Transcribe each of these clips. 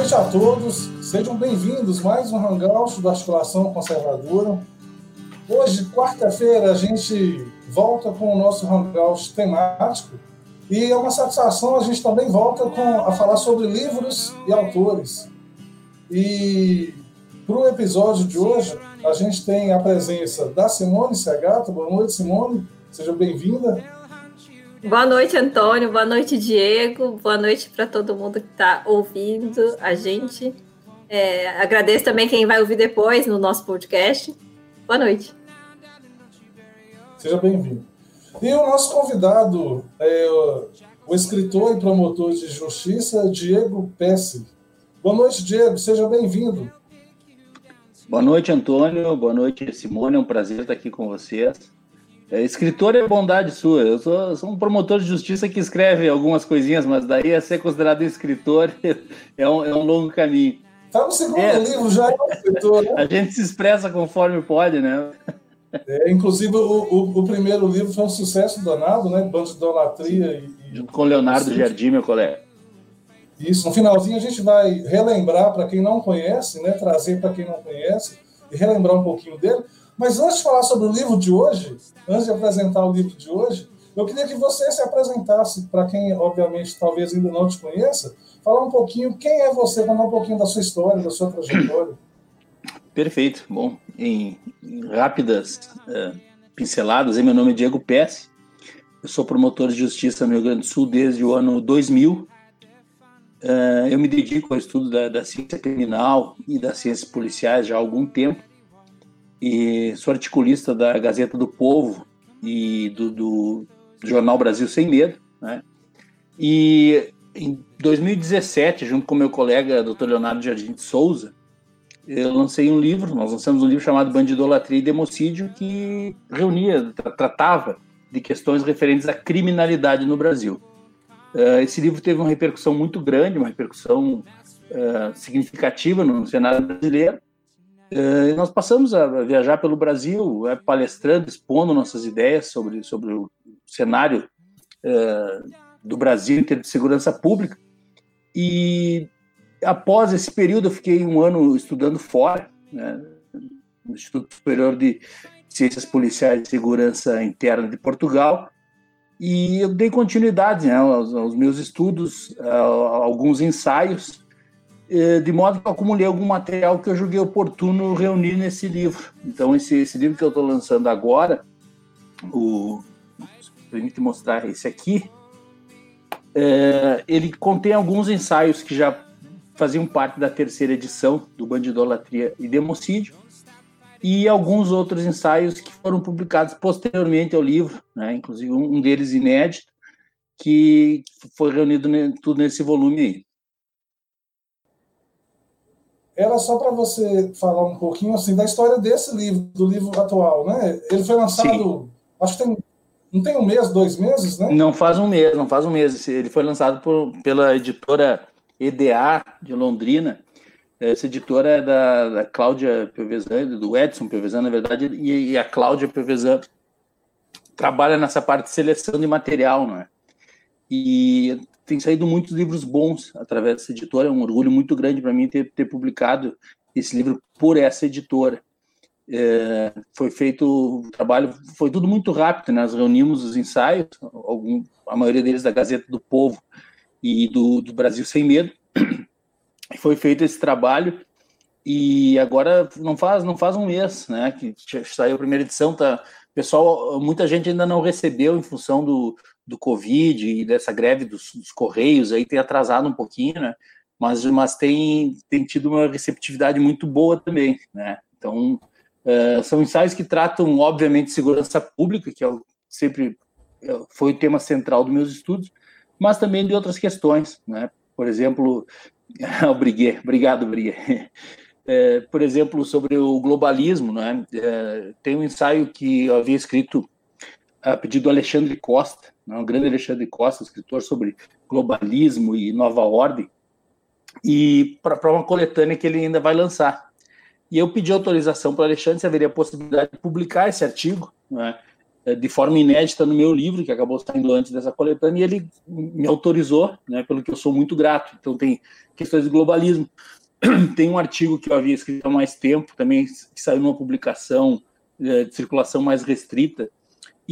noite a todos, sejam bem-vindos mais um Hangout da Articulação Conservadora. Hoje, quarta-feira, a gente volta com o nosso Hangout temático e é uma satisfação a gente também volta com, a falar sobre livros e autores. E para o episódio de hoje, a gente tem a presença da Simone Segato. Boa noite, Simone. Seja bem-vinda. Boa noite, Antônio. Boa noite, Diego. Boa noite para todo mundo que está ouvindo a gente. É, agradeço também quem vai ouvir depois no nosso podcast. Boa noite. Seja bem-vindo. E o nosso convidado é o escritor e promotor de justiça, Diego Pesce. Boa noite, Diego. Seja bem-vindo. Boa noite, Antônio. Boa noite, Simone. É um prazer estar aqui com vocês. É, escritor é bondade sua. Eu sou, sou, um promotor de justiça que escreve algumas coisinhas, mas daí a ser considerado escritor é um, é um longo caminho. Está no segundo é. livro já é um escritor, né? A gente se expressa conforme pode, né? É, inclusive, o, o, o, primeiro livro foi um sucesso danado, né? Bando de idolatria. E, Junto com Leonardo Jardim, meu colega. Isso. No finalzinho, a gente vai relembrar para quem não conhece, né? Trazer para quem não conhece e relembrar um pouquinho dele. Mas antes de falar sobre o livro de hoje, antes de apresentar o livro de hoje, eu queria que você se apresentasse para quem, obviamente, talvez ainda não te conheça, falar um pouquinho quem é você, contar um pouquinho da sua história, da sua trajetória. Perfeito. Bom, em, em rápidas uh, pinceladas, meu nome é Diego Pesce, eu sou promotor de justiça no Rio Grande do Sul desde o ano 2000. Uh, eh, eu me dedico ao estudo da, da ciência criminal e das ciências policiais já há algum tempo e sou articulista da Gazeta do Povo e do, do jornal Brasil Sem Medo, né? E em 2017, junto com meu colega Dr. Leonardo Jardim de Souza, eu lancei um livro, nós lançamos um livro chamado Bandidolatria e Democídio, que reunia, tratava de questões referentes à criminalidade no Brasil. Uh, esse livro teve uma repercussão muito grande, uma repercussão uh, significativa no cenário brasileiro, Uh, nós passamos a viajar pelo Brasil, é, palestrando, expondo nossas ideias sobre, sobre o cenário uh, do Brasil em termos de segurança pública. E após esse período, eu fiquei um ano estudando fora, né, no Instituto Superior de Ciências Policiais e Segurança Interna de Portugal, e eu dei continuidade né, aos, aos meus estudos, a, a alguns ensaios, eh, de modo que eu acumulei algum material que eu julguei oportuno reunir nesse livro. Então, esse, esse livro que eu estou lançando agora, o permite mostrar esse aqui, é, ele contém alguns ensaios que já faziam parte da terceira edição do Bandidolatria e Democídio, e alguns outros ensaios que foram publicados posteriormente ao livro, né, inclusive um deles inédito, que foi reunido tudo nesse volume aí era só para você falar um pouquinho assim da história desse livro, do livro atual, né? Ele foi lançado, Sim. acho que tem, não tem um mês, dois meses, né? Não faz um mês, não faz um mês. Ele foi lançado por, pela editora EDA de Londrina. Essa editora é da, da Cláudia Piovesan, do Edson Piovesan, na verdade, e, e a Cláudia Piovesan trabalha nessa parte de seleção de material, não é? E tem saído muitos livros bons através dessa editora. É um orgulho muito grande para mim ter, ter publicado esse livro por essa editora. É, foi feito o trabalho, foi tudo muito rápido. Né? Nós reunimos os ensaios, algum, a maioria deles da Gazeta do Povo e do, do Brasil Sem Medo. Foi feito esse trabalho e agora não faz não faz um mês, né? Que saiu a primeira edição, tá? Pessoal, muita gente ainda não recebeu em função do, do Covid e dessa greve dos, dos, Correios aí tem atrasado um pouquinho, né? Mas, mas tem, tem tido uma receptividade muito boa também, né? Então, uh, são ensaios que tratam, obviamente, segurança pública, que é o, sempre é, foi o tema central dos meus estudos, mas também de outras questões, né? Por exemplo, Briguet, obrigado, Briguet. É, por exemplo, sobre o globalismo, né? É, tem um ensaio que eu havia escrito a pedido do Alexandre Costa, né, grande Alexandre Costa, escritor sobre globalismo e nova ordem, e para uma coletânea que ele ainda vai lançar. E eu pedi autorização para o Alexandre se haveria possibilidade de publicar esse artigo, né, eh, de forma inédita no meu livro, que acabou saindo antes dessa coletânea, e ele me autorizou, né, pelo que eu sou muito grato. Então, tem questões de globalismo. Tem um artigo que eu havia escrito há mais tempo, também que saiu numa publicação eh, de circulação mais restrita,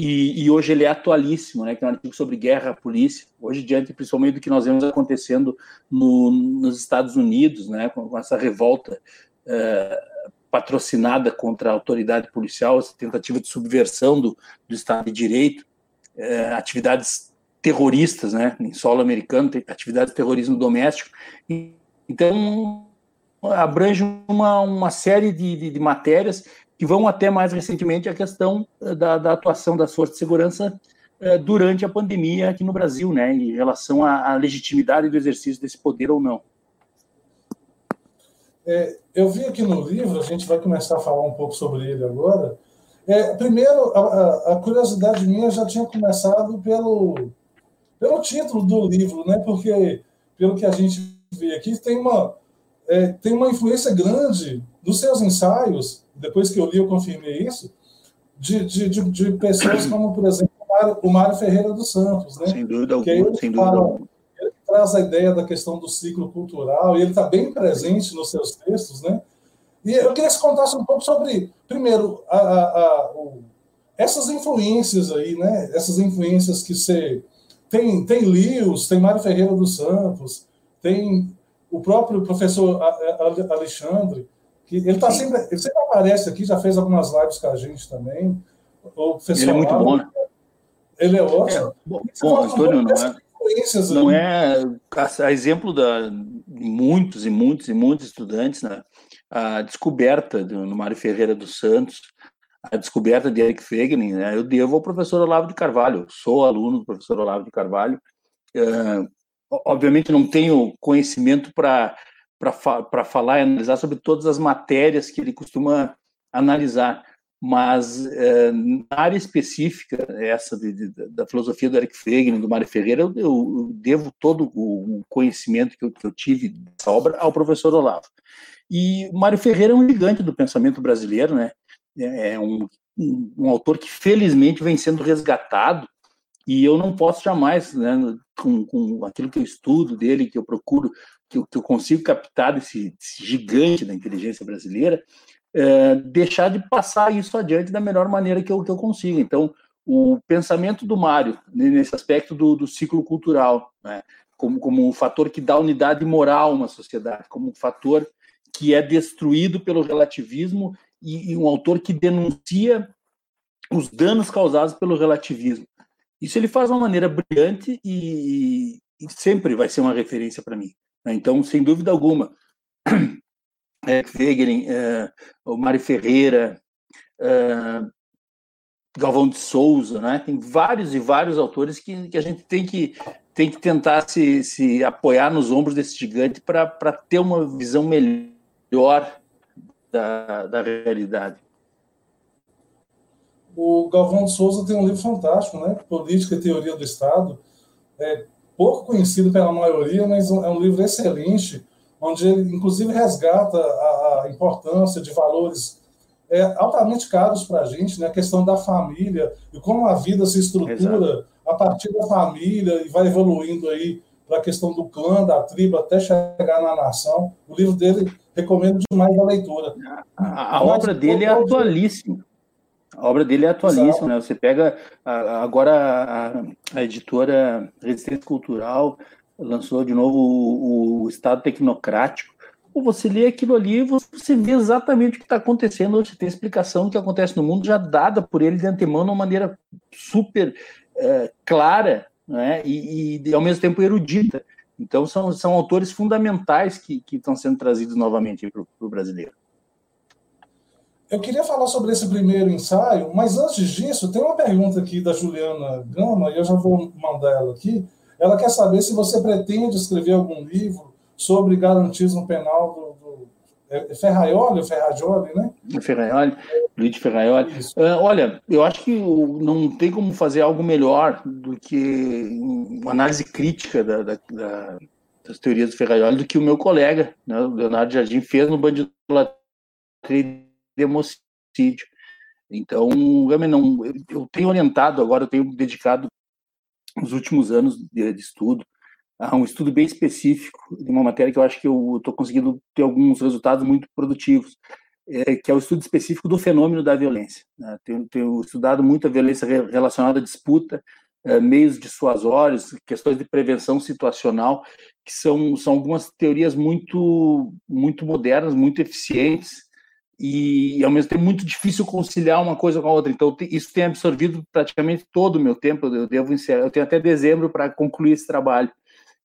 e, e, hoje ele é atualíssimo, né, que é um artigo sobre guerra, polícia, hoje diante principalmente do que nós vemos acontecendo no, nos Estados Unidos, né, com, com essa revolta uh, patrocinada contra a autoridade policial, essa tentativa de subversão do, do Estado de Direito, uh, atividades terroristas, né, em solo americano, atividades de terrorismo doméstico, então abrange uma, uma série de, de, de matérias que vão até mais recentemente a questão eh, da, da atuação das forças de segurança eh, durante a pandemia aqui no Brasil, né, em relação à, à legitimidade do exercício desse poder ou não. É, eu vi aqui no livro, a gente vai começar a falar um pouco sobre ele agora. É, primeiro, a, a, curiosidade minha já tinha começado pelo, pelo título do livro, né? Porque, pelo que a gente vê aqui, tem uma, é, tem uma influência grande dos seus ensaios depois que eu li, eu confirmei isso, de, de, de, de pessoas como, por exemplo, o Mário Ferreira dos Santos, né? Sem dúvida alguma, sem dúvida alguma. Ele traz a ideia da questão do ciclo cultural, e ele está bem presente nos seus textos, né? E eu queria que você contasse um pouco sobre, primeiro, a, a, a, o, essas influências aí, né? Essas influências que você... Tem, tem Lewis, tem Mário Ferreira dos Santos, tem o próprio professor Alexandre, que ele está sempre, ele sempre aparece aqui, já fez algumas lives com a gente também. O ele é muito bom, né? Ele é ótimo. É, bom, bom Antônio, não é, não é a, exemplo da, de muitos e muitos e muitos estudantes, né? a descoberta do Mário Ferreira dos Santos, a descoberta de Eric Fegner, né? eu devo ao professor Olavo de Carvalho, sou aluno do professor Olavo de Carvalho, uh, obviamente não tenho conhecimento para para falar e analisar sobre todas as matérias que ele costuma analisar, mas é, na área específica, essa de, de, da filosofia do Eric Fegner, do Mário Ferreira, eu, eu devo todo o conhecimento que eu, que eu, tive dessa obra ao professor Olavo. E Mário Ferreira é um gigante do pensamento brasileiro, né? É, é um, um, um autor que felizmente vem sendo resgatado e eu não posso jamais, né, com, com aquilo que eu estudo dele, que eu procuro que eu, consigo captar desse, desse, gigante da inteligência brasileira, é, deixar de passar isso adiante da melhor maneira que eu, que eu consigo. Então, o pensamento do Mário, nesse aspecto do, do ciclo cultural, né, como, como um fator que dá unidade moral a uma sociedade, como um fator que é destruído pelo relativismo e, e um autor que denuncia os danos causados pelo relativismo. Isso ele faz de uma maneira brilhante e, e sempre vai ser uma referência para mim. Né? Então, sem dúvida alguma, é, Wegener, é, o Mário Ferreira, é, Galvão de Souza, né? tem vários e vários autores que, que a gente tem que, tem que tentar se, se apoiar nos ombros desse gigante para ter uma visão melhor da, da realidade. O Galvão de Souza tem um livro fantástico, né? Política e Teoria do Estado. É, pouco conhecido pela maioria, mas é um livro excelente, onde ele, inclusive, resgata a, a importância de valores é, altamente caros para a gente, né? a questão da família e como a vida se estrutura Exato. a partir da família e vai evoluindo aí para a questão do clã, da tribo, até chegar na nação. O livro dele recomendo demais a leitura. A, a obra dele é atualíssima. A obra dele é atualíssima, né? Você pega agora a, a, editora Resistência Cultural lançou de novo o, o Estado Tecnocrático. Ou você lê aquilo ali, você vê exatamente o que está acontecendo. Você tem explicação do que acontece no mundo já dada por ele de antemão de uma maneira super é, clara, né? E, e, ao mesmo tempo erudita. Então são, são autores fundamentais que, que estão sendo trazidos novamente para o brasileiro. Eu queria falar sobre esse primeiro ensaio, mas antes disso, tem uma pergunta aqui da Juliana Gama, e eu já vou mandar ela aqui. Ela quer saber se você pretende escrever algum livro sobre garantismo penal do, do é Ferraioli ou Ferragioli, né? Ferraioli, Luiz Ferraioli. Uh, olha, eu acho que não tem como fazer algo melhor do que uma análise crítica da, da, da, das teorias do Ferraioli do que o meu colega, né, o Leonardo Jardim, fez no Bandido de homicídio. Então, não, eu tenho orientado agora, eu tenho dedicado os últimos anos de, de estudo a um estudo bem específico de uma matéria que eu acho que eu estou conseguindo ter alguns resultados muito produtivos, é, que é o estudo específico do fenômeno da violência. Né? Tenho, tenho, estudado muito a violência relacionada à disputa, é, meios dissuasórios, questões de prevenção situacional, que são, são algumas teorias muito, muito modernas, muito eficientes, e, ao mesmo tempo muito difícil conciliar uma coisa com a outra. Então isso tem absorvido praticamente todo o meu tempo. Eu devo encerrar, eu tenho até dezembro para concluir esse trabalho.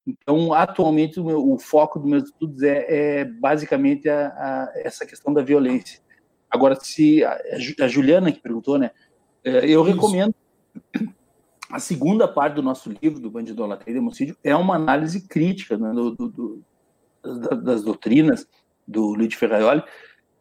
Então atualmente o, meu, o foco dos meus estudos é, é basicamente a, a, essa questão da violência. Agora se a, a Juliana que perguntou, né? É, eu isso. recomendo a segunda parte do nosso livro, do Bandidolatria e Democídio, é uma análise crítica né, do, do, do, das doutrinas do Luiz Ferraioli,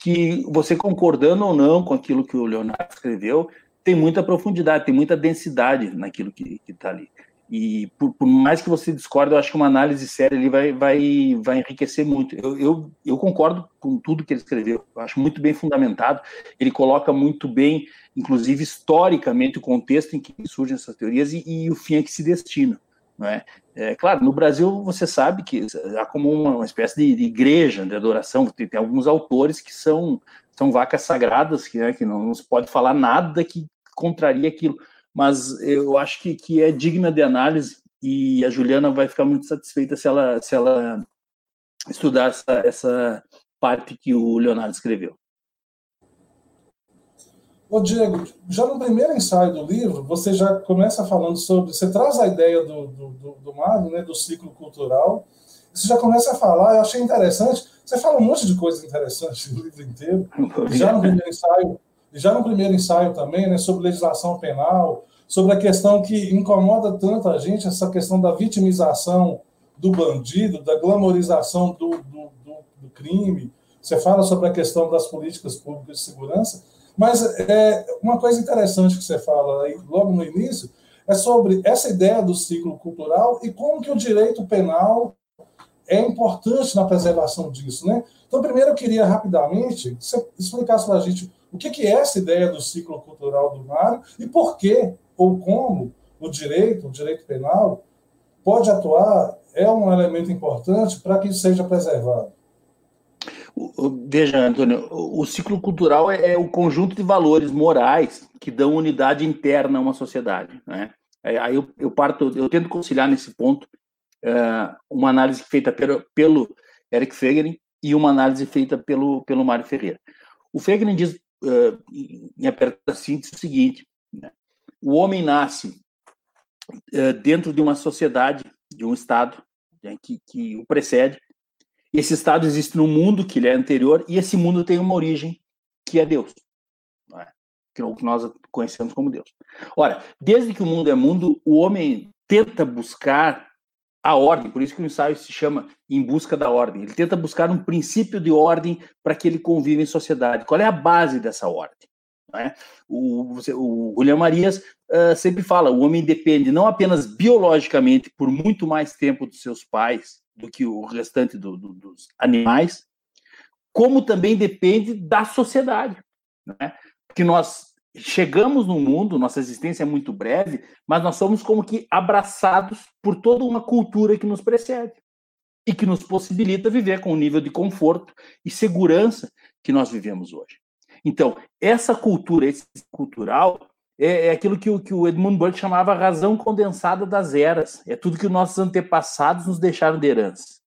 que você concordando ou não com aquilo que o Leonardo escreveu, tem muita profundidade, tem muita densidade naquilo que está ali. E por, por, mais que você discorde, eu acho que uma análise séria ali vai, vai, vai enriquecer muito. Eu, eu, eu concordo com tudo que ele escreveu, eu acho muito bem fundamentado. Ele coloca muito bem, inclusive historicamente, o contexto em que surgem essas teorias e, e o fim a que se destina. Não é? É, claro, no Brasil você sabe que há como uma, espécie de, de, igreja de adoração, tem, tem, alguns autores que são, são vacas sagradas, que, né, que não, não, se pode falar nada que contraria aquilo, mas eu acho que, que é digna de análise e a Juliana vai ficar muito satisfeita se ela, se ela estudar essa, essa parte que o Leonardo escreveu. Ô Diego, já no primeiro ensaio do livro, você já começa falando sobre. Você traz a ideia do, do, do, do Mário, né, do ciclo cultural. Você já começa a falar, eu achei interessante. Você fala um monte de coisas interessantes no livro inteiro. Já no primeiro ensaio, já no primeiro ensaio também, né, sobre legislação penal, sobre a questão que incomoda tanto a gente, essa questão da vitimização do bandido, da glamorização do, do, do, do crime. Você fala sobre a questão das políticas públicas de segurança. Mas é, uma coisa interessante que você fala aí, logo no início é sobre essa ideia do ciclo cultural e como que o direito penal é importante na preservação disso, né? Então, primeiro eu queria rapidamente que você explicasse para a gente o que, que é essa ideia do ciclo cultural do Mário e por que ou como o direito, o direito penal, pode atuar, é um elemento importante para que seja preservado. Veja, Antônio, o ciclo cultural é, é, o conjunto de valores morais que dão unidade interna a uma sociedade. Né? Aí eu, eu parto, eu tento conciliar nesse ponto uh, uma análise feita pelo, pelo Eric Fegner e uma análise feita pelo, pelo Mário Ferreira. O Fegner diz, uh, em aperta síntese, o seguinte: né? o homem nasce uh, dentro de uma sociedade, de um Estado né, que, que o precede, esse estado existe no mundo que ele é anterior e esse mundo tem uma origem que é Deus, é? que é o que nós conhecemos como Deus. Ora, desde que o mundo é mundo, o homem tenta buscar a ordem, por isso que o ensaio se chama Em Busca da Ordem. Ele tenta buscar um princípio de ordem para que ele conviva em sociedade. Qual é a base dessa ordem? É? O, o William Marias uh, sempre fala: o homem depende não apenas biologicamente por muito mais tempo dos seus pais, do que o restante do, do, dos animais, como também depende da sociedade. Né? Porque nós chegamos no mundo, nossa existência é muito breve, mas nós somos como que abraçados por toda uma cultura que nos precede e que nos possibilita viver com o nível de conforto e segurança que nós vivemos hoje. Então, essa cultura, esse cultural, é, é aquilo que o, que o Edmund Burke chamava razão condensada das eras. É tudo que os nossos antepassados nos deixaram de herança.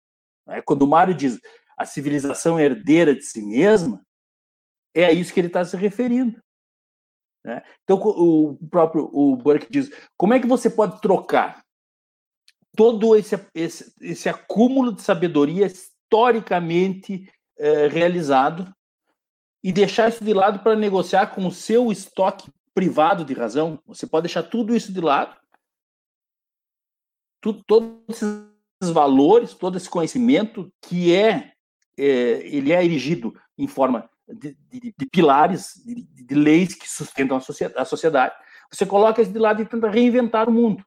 É, quando o Mário diz a civilização é herdeira de si mesma, é a isso que ele está se referindo. Né? Então, o próprio o Burke diz: como é que você pode trocar todo esse, esse, esse acúmulo de sabedoria historicamente é, realizado e deixar isso de lado para negociar com o seu estoque privado de razão, você pode deixar tudo isso de lado, tudo, todos esses valores, todo esse conhecimento que é, é ele é erigido em forma de, de, de pilares, de, de, leis que sustentam a sociedade, você coloca isso de lado e tenta reinventar o mundo.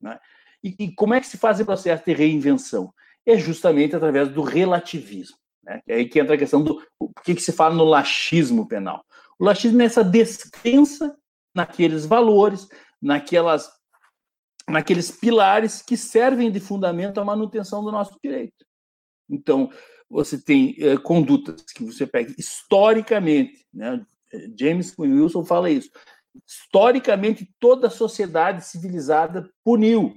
Né? E, e, como é que se faz o processo de reinvenção? É justamente através do relativismo. Né? É aí que entra a questão do o que, que se fala no laxismo penal. O laxismo é essa descrença naqueles valores, naquelas, naqueles pilares que servem de fundamento à manutenção do nosso direito. Então, você tem eh, condutas que você pega historicamente, né? James Wilson fala isso. Historicamente, toda a sociedade civilizada puniu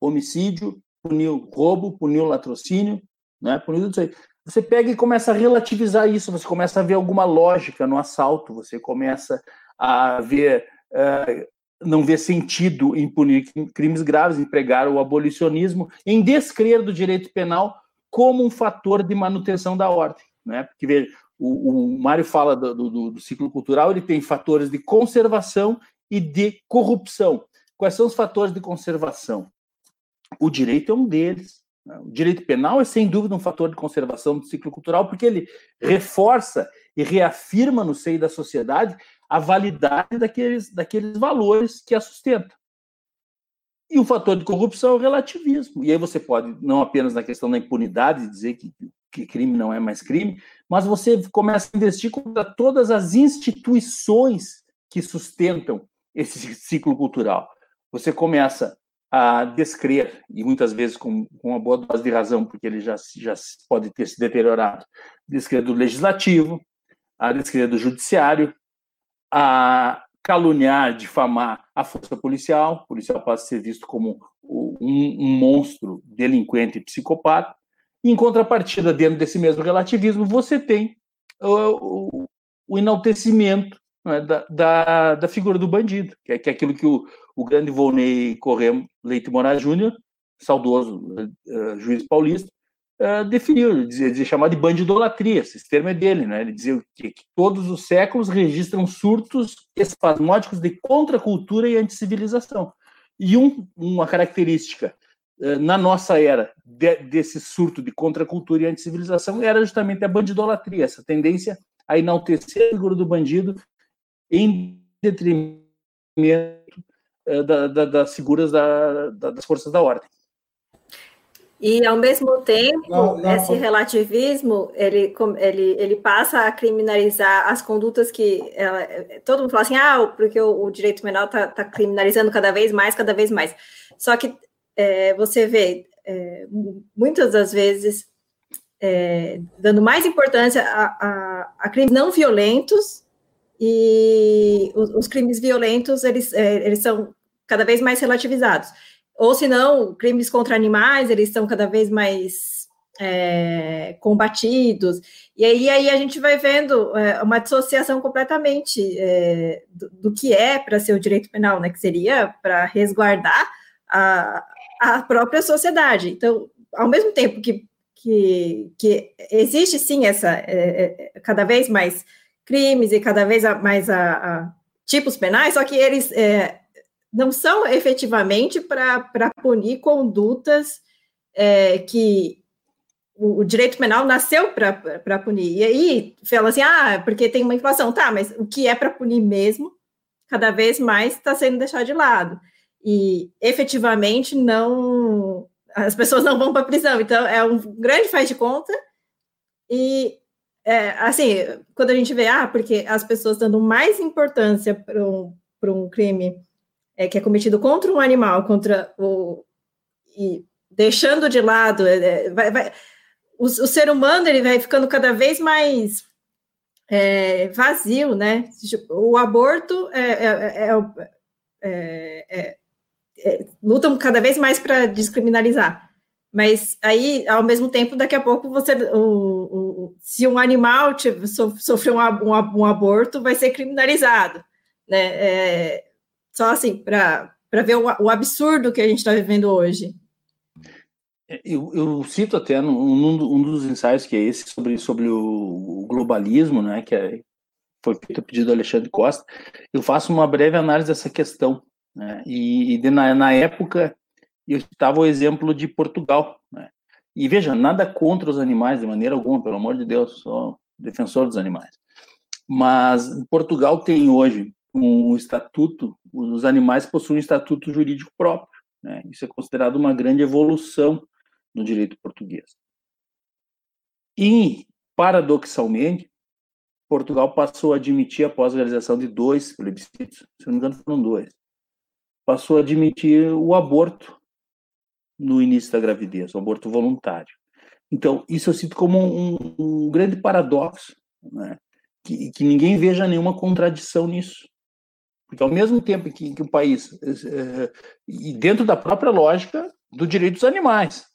homicídio, puniu roubo, puniu latrocínio, né? puniu tudo isso aí. Você pega e começa a relativizar isso, você começa a ver alguma lógica no assalto, você começa a ver, uh, não ver sentido em punir crimes graves, em pregar o abolicionismo, em descrer do direito penal como um fator de manutenção da ordem. Né? Porque, veja, o, o Mário fala do, do, do ciclo cultural, ele tem fatores de conservação e de corrupção. Quais são os fatores de conservação? O direito é um deles. Né? O direito penal é, sem dúvida, um fator de conservação do ciclo cultural, porque ele reforça e reafirma no seio da sociedade a validade daqueles, daqueles valores que a sustentam. E o fator de corrupção é o relativismo. E aí você pode, não apenas na questão da impunidade, dizer que, que crime não é mais crime, mas você começa a investir contra todas as instituições que sustentam esse ciclo cultural. Você começa a descrer, e muitas vezes com, com uma boa dose de razão, porque ele já, já pode ter se deteriorado, descrer do legislativo, a descrer do judiciário, a caluniar, difamar a força policial, o policial pode ser visto como um, um monstro delinquente e psicopata, e em contrapartida, dentro desse mesmo relativismo, você tem o, o enaltecimento né, da, da, da, figura do bandido, que é, que é aquilo que o, o grande Volney Corrêa Leite Moraes Júnior, saudoso uh, juiz paulista, uh, definiu, dizia, dizia chamar de bandidolatria, esse termo é dele, né? ele dizia que, que todos os séculos registram surtos espasmódicos de contracultura e anticivilização. E um, uma característica na nossa era de, desse surto de contracultura e anticivilização era justamente a bandidolatria, essa tendência a enaltecer a figura do bandido em detrimento da, da, das figuras da, das forças da ordem. E, ao mesmo tempo, não, não, esse relativismo, ele, ele, ele passa a criminalizar as condutas que... Ela, todo mundo fala assim, ah, porque o, o direito penal está tá criminalizando cada vez mais, cada vez mais. Só que é, você vê, é, muitas das vezes, é, dando mais importância a, a, a crimes não violentos, e os, os crimes violentos, eles, é, eles são cada vez mais relativizados. Ou se não, crimes contra animais, eles são cada vez mais é, combatidos. E aí, aí a gente vai vendo é, uma dissociação completamente é, do, do, que é para ser o direito penal, né? Que seria para resguardar a, a própria sociedade. Então, ao mesmo tempo que, que, que existe sim essa é, é, cada vez mais crimes e cada vez mais a, a tipos penais, só que eles é, não são efetivamente para punir condutas é, que o, o, direito penal nasceu para punir. E aí fala assim, ah, porque tem uma inflação, tá, mas o que é para punir mesmo, cada vez mais está sendo deixado de lado. E efetivamente não. As pessoas não vão para a prisão. Então, é um grande faz de conta. E, é, assim, quando a gente vê, ah, porque as pessoas dando mais importância para um, um crime é, que é cometido contra um animal, contra o e deixando de lado, é, é, vai, vai, o, o, ser humano ele vai ficando cada vez mais é, vazio, né? O aborto é, é, lutam cada vez mais para descriminalizar. Mas aí, ao mesmo tempo, daqui a pouco você, o, se um animal sofreu um, um, um, aborto, vai ser criminalizado, né? É, só assim, para ver o, o, absurdo que a gente está vivendo hoje. É, eu, eu cito até um dos ensaios que é esse sobre, sobre o, globalismo, né, que é, foi feito a pedido do Alexandre Costa, eu faço uma breve análise dessa questão. Né, e, e na, na época eu estava o exemplo de Portugal. E veja, nada contra os animais de maneira alguma, pelo amor de Deus, sou defensor dos animais. Mas Portugal tem hoje um estatuto, os animais possuem um estatuto jurídico próprio. Né? Isso é considerado uma grande evolução no direito português. E, paradoxalmente, Portugal passou a admitir, após a realização de dois plebiscitos, se não me engano foram dois, passou a admitir o aborto no início da gravidez, o aborto voluntário. Então, isso eu cito como um, um grande paradoxo, né? que, que, ninguém veja nenhuma contradição nisso. Porque, ao mesmo tempo que, que o país, é, e dentro da própria lógica do direito dos animais,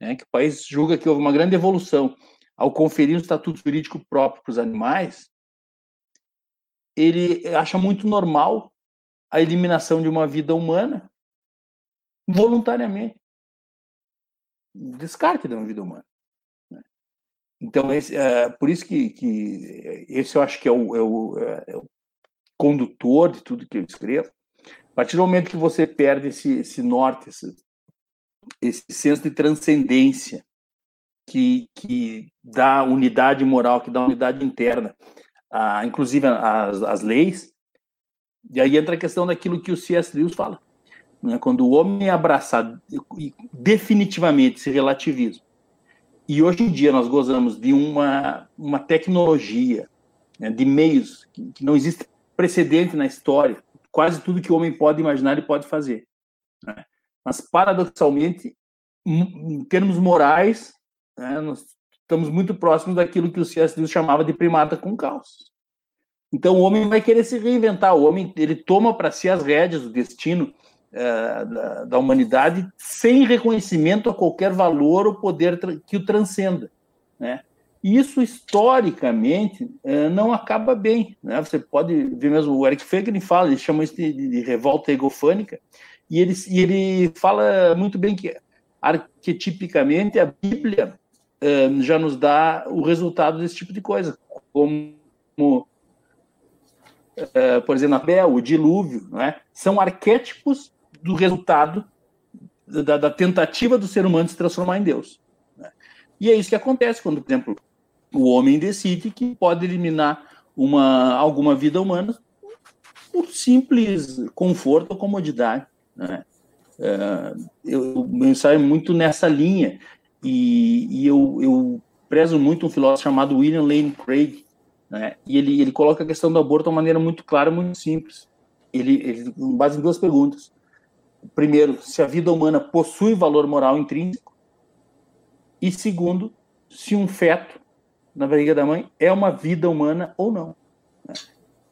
né? que o país julga que houve uma grande evolução ao conferir um estatuto jurídico próprio para os animais, ele acha muito normal a eliminação de uma vida humana voluntariamente. Descarte de uma vida humana. Né? Então, esse, é, por isso que, que esse eu acho que é o, é, o, é o, condutor de tudo que eu escrevo. A partir do momento que você perde esse, esse norte, esse, esse senso de transcendência, que, que dá unidade moral, que dá unidade interna, a, inclusive as, as leis. E aí entra a questão daquilo que o C.S. Lewis fala. Né? Quando o homem é abraçado definitivamente esse relativismo, e hoje em dia nós gozamos de uma, uma tecnologia, né, de meios que, que, não existe precedente na história, quase tudo que o homem pode imaginar ele pode fazer. Né? Mas, paradoxalmente, em termos morais, né? Nós estamos muito próximos daquilo que o C.S. Lewis chamava de primata com caos. Então o homem vai querer se reinventar. O homem ele toma para si as rédeas do destino da, da, humanidade sem reconhecimento a qualquer valor ou poder que o transcenda. Né? Isso historicamente é, não acaba bem. Né? Você pode ver mesmo o Eric Feiglin fala, ele chama isso de, de revolta egofânica, e ele, e ele fala muito bem que arquetipicamente a Bíblia já nos dá o resultado desse tipo de coisa, como, uh, por exemplo, Abel, o dilúvio, né? são arquétipos do resultado da, da, tentativa do ser humano de se transformar em Deus. Né? E é isso que acontece quando, por exemplo, o homem decide que pode eliminar uma, alguma vida humana por simples conforto ou comodidade. Né? Uh, eu, eu ensaio muito nessa linha e, e eu, eu, prezo muito um filósofo chamado William Lane Craig, né? e ele, ele coloca a questão do aborto de uma maneira muito clara, muito simples. Ele, ele base em duas perguntas. Primeiro, se a vida humana possui valor moral intrínseco. E segundo, se um feto na barriga da mãe é uma vida humana ou não. Né?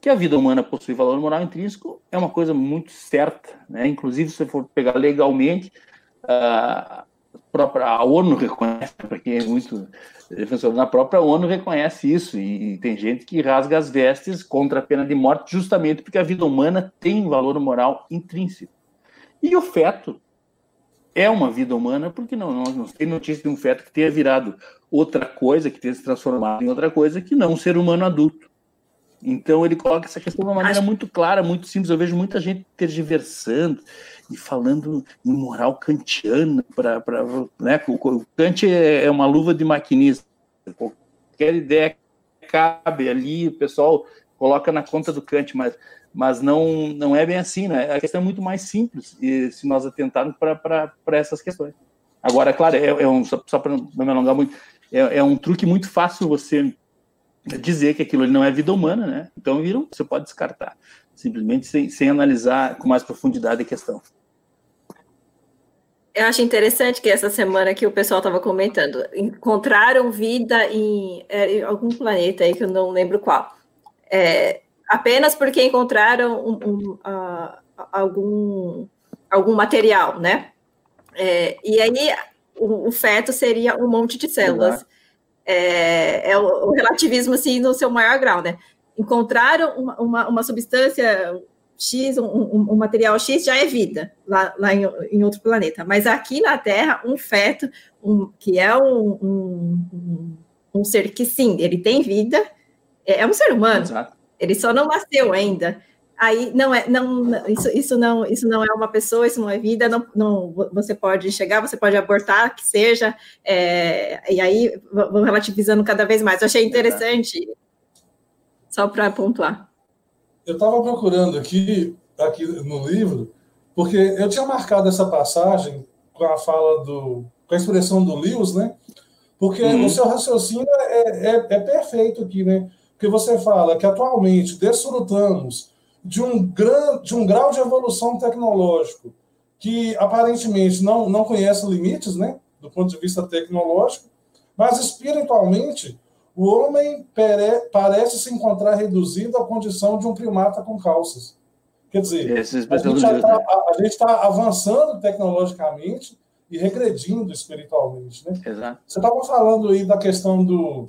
Que a vida humana possui valor moral intrínseco é uma coisa muito certa. Né? Inclusive, se for pegar legalmente, uh, própria a ONU reconhece, para quem é muito defensor, na própria ONU reconhece isso, e, e, tem gente que rasga as vestes contra a pena de morte justamente porque a vida humana tem valor moral intrínseco. E o feto é uma vida humana, porque não, nós não tem notícia de um feto que tenha virado outra coisa, que tenha se transformado em outra coisa, que não um ser humano adulto. Então ele coloca essa questão de uma maneira muito clara, muito simples. Eu vejo muita gente tergiversando e falando em moral kantiana para né, o Kant é, é uma luva de maquinista. Qualquer ideia cabe ali, o pessoal coloca na conta do Kant, mas mas não não é bem assim, né? A questão é muito mais simples e, se nós atentarmos para essas questões. Agora, claro, é, é um, só, só para não me alongar muito, é, é um truque muito fácil você dizer que aquilo não é vida humana, né? Então, viram, você pode descartar, simplesmente sem, sem analisar com mais profundidade a questão. Eu acho interessante que essa semana que o pessoal estava comentando, encontraram vida em, é, em, algum planeta aí que eu não lembro qual. É, apenas porque encontraram um, um, uh, algum, algum material, né? É, e aí o, o, feto seria um monte de células. É, é o, o, relativismo assim no seu maior grau, né? Encontraram uma, uma, uma substância X, um, um, um, material X já é vida lá, lá em, em, outro planeta. Mas aqui na Terra, um feto, um, que é um, um, ser que sim, ele tem vida, é, é um ser humano. Exato. Ele só não nasceu ainda. Aí não é, não, isso, isso não, isso não é uma pessoa, isso não é vida. Não, não você pode chegar, você pode abortar, que seja. É, e aí vão relativizando cada vez mais. Eu achei interessante, só para pontuar. Eu estava procurando aqui, aqui no livro, porque eu tinha marcado essa passagem com a fala do. com a expressão do Lewis, né? Porque uhum. o seu raciocínio é, é, é, perfeito aqui, né? Porque você fala que atualmente desfrutamos de um, gran, de um grau de evolução tecnológico que aparentemente não, não conhece limites, né, do ponto de vista tecnológico, mas espiritualmente o homem pere, parece se encontrar reduzido à condição de um primata com calças. Quer dizer, a gente está tá avançando tecnologicamente e regredindo espiritualmente. Né? Exato. Você estava falando aí da questão do.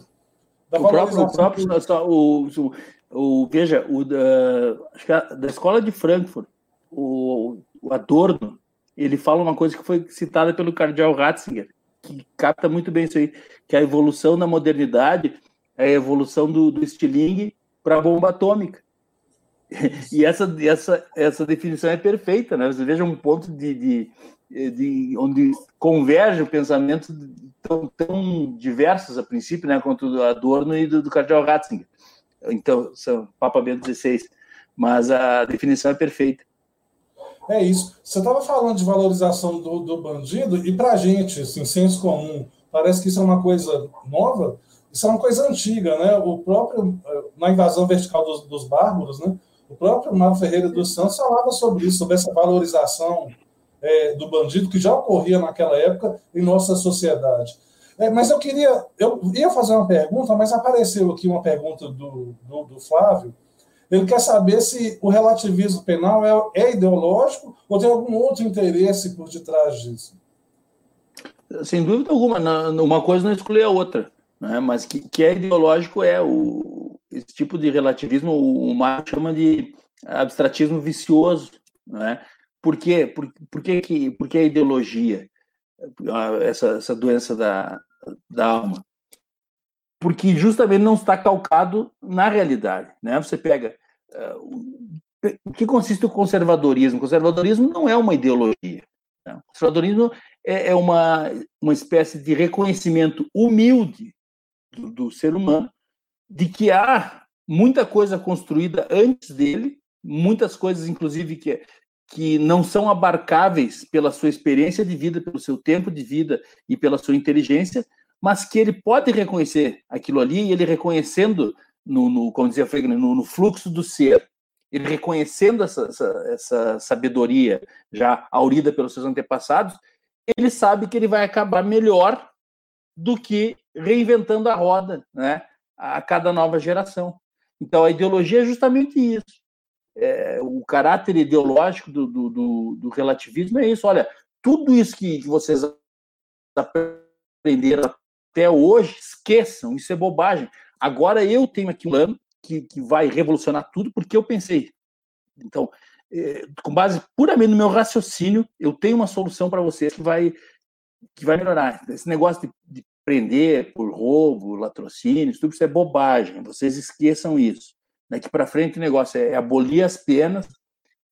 Da o próprio, o próprio o, o, o, veja, o da, acho que a, da escola de Frankfurt, o, o Adorno, ele fala uma coisa que foi citada pelo cardeal Ratzinger, que capta muito bem isso aí, que a evolução da modernidade é a evolução do, do estilingue para a bomba atômica. E essa, essa, essa definição é perfeita, né? Você veja um ponto de, de, de onde converge o pensamento tão, tão diversos a princípio, né? Quanto do Adorno e do, do Cardeal Ratzinger. Então, são Papa Bento XVI. Mas a definição é perfeita. É isso. Você estava falando de valorização do, do bandido, e para a gente, assim, senso comum, parece que isso é uma coisa nova, isso é uma coisa antiga, né? O próprio, na invasão vertical dos, dos bárbaros, né? O próprio Mário Ferreira dos Santos falava sobre isso, sobre essa valorização é, do bandido que já ocorria naquela época em nossa sociedade. É, mas eu queria, eu ia fazer uma pergunta, mas apareceu aqui uma pergunta do, do, do Flávio. Ele quer saber se o relativismo penal é, é ideológico ou tem algum outro interesse por detrás disso. Sem dúvida alguma, uma coisa não exclui a outra, né? mas que, que é ideológico é o, esse tipo de relativismo, o Marx chama de abstratismo vicioso. Né? Por quê? Por, por, que, que, por que a ideologia, essa, essa doença da, da alma? Porque justamente não está calcado na realidade. Né? Você pega. Uh, o que consiste o conservadorismo? O conservadorismo não é uma ideologia. Né? O conservadorismo é, é uma, uma espécie de reconhecimento humilde do, do ser humano de que há muita coisa construída antes dele, muitas coisas, inclusive, que, que não são abarcáveis pela sua experiência de vida, pelo seu tempo de vida e pela sua inteligência, mas que ele pode reconhecer aquilo ali, e ele reconhecendo, no, no como dizia Frege, no, no, fluxo do ser, ele reconhecendo essa, essa, essa sabedoria já aurida pelos seus antepassados, ele sabe que ele vai acabar melhor do que reinventando a roda, né, a cada nova geração. Então, a ideologia é justamente isso. É, o caráter ideológico do, do, do, do relativismo é isso. Olha, tudo isso que, vocês aprenderam até hoje, esqueçam, isso é bobagem. Agora eu tenho aqui um plano que, que vai revolucionar tudo porque eu pensei. Então, é, com base puramente no meu raciocínio, eu tenho uma solução para vocês que vai, que vai melhorar. Esse negócio de, de prender por roubo, latrocínio, tudo isso é bobagem. Vocês esqueçam isso. Daqui para frente o negócio é abolir as penas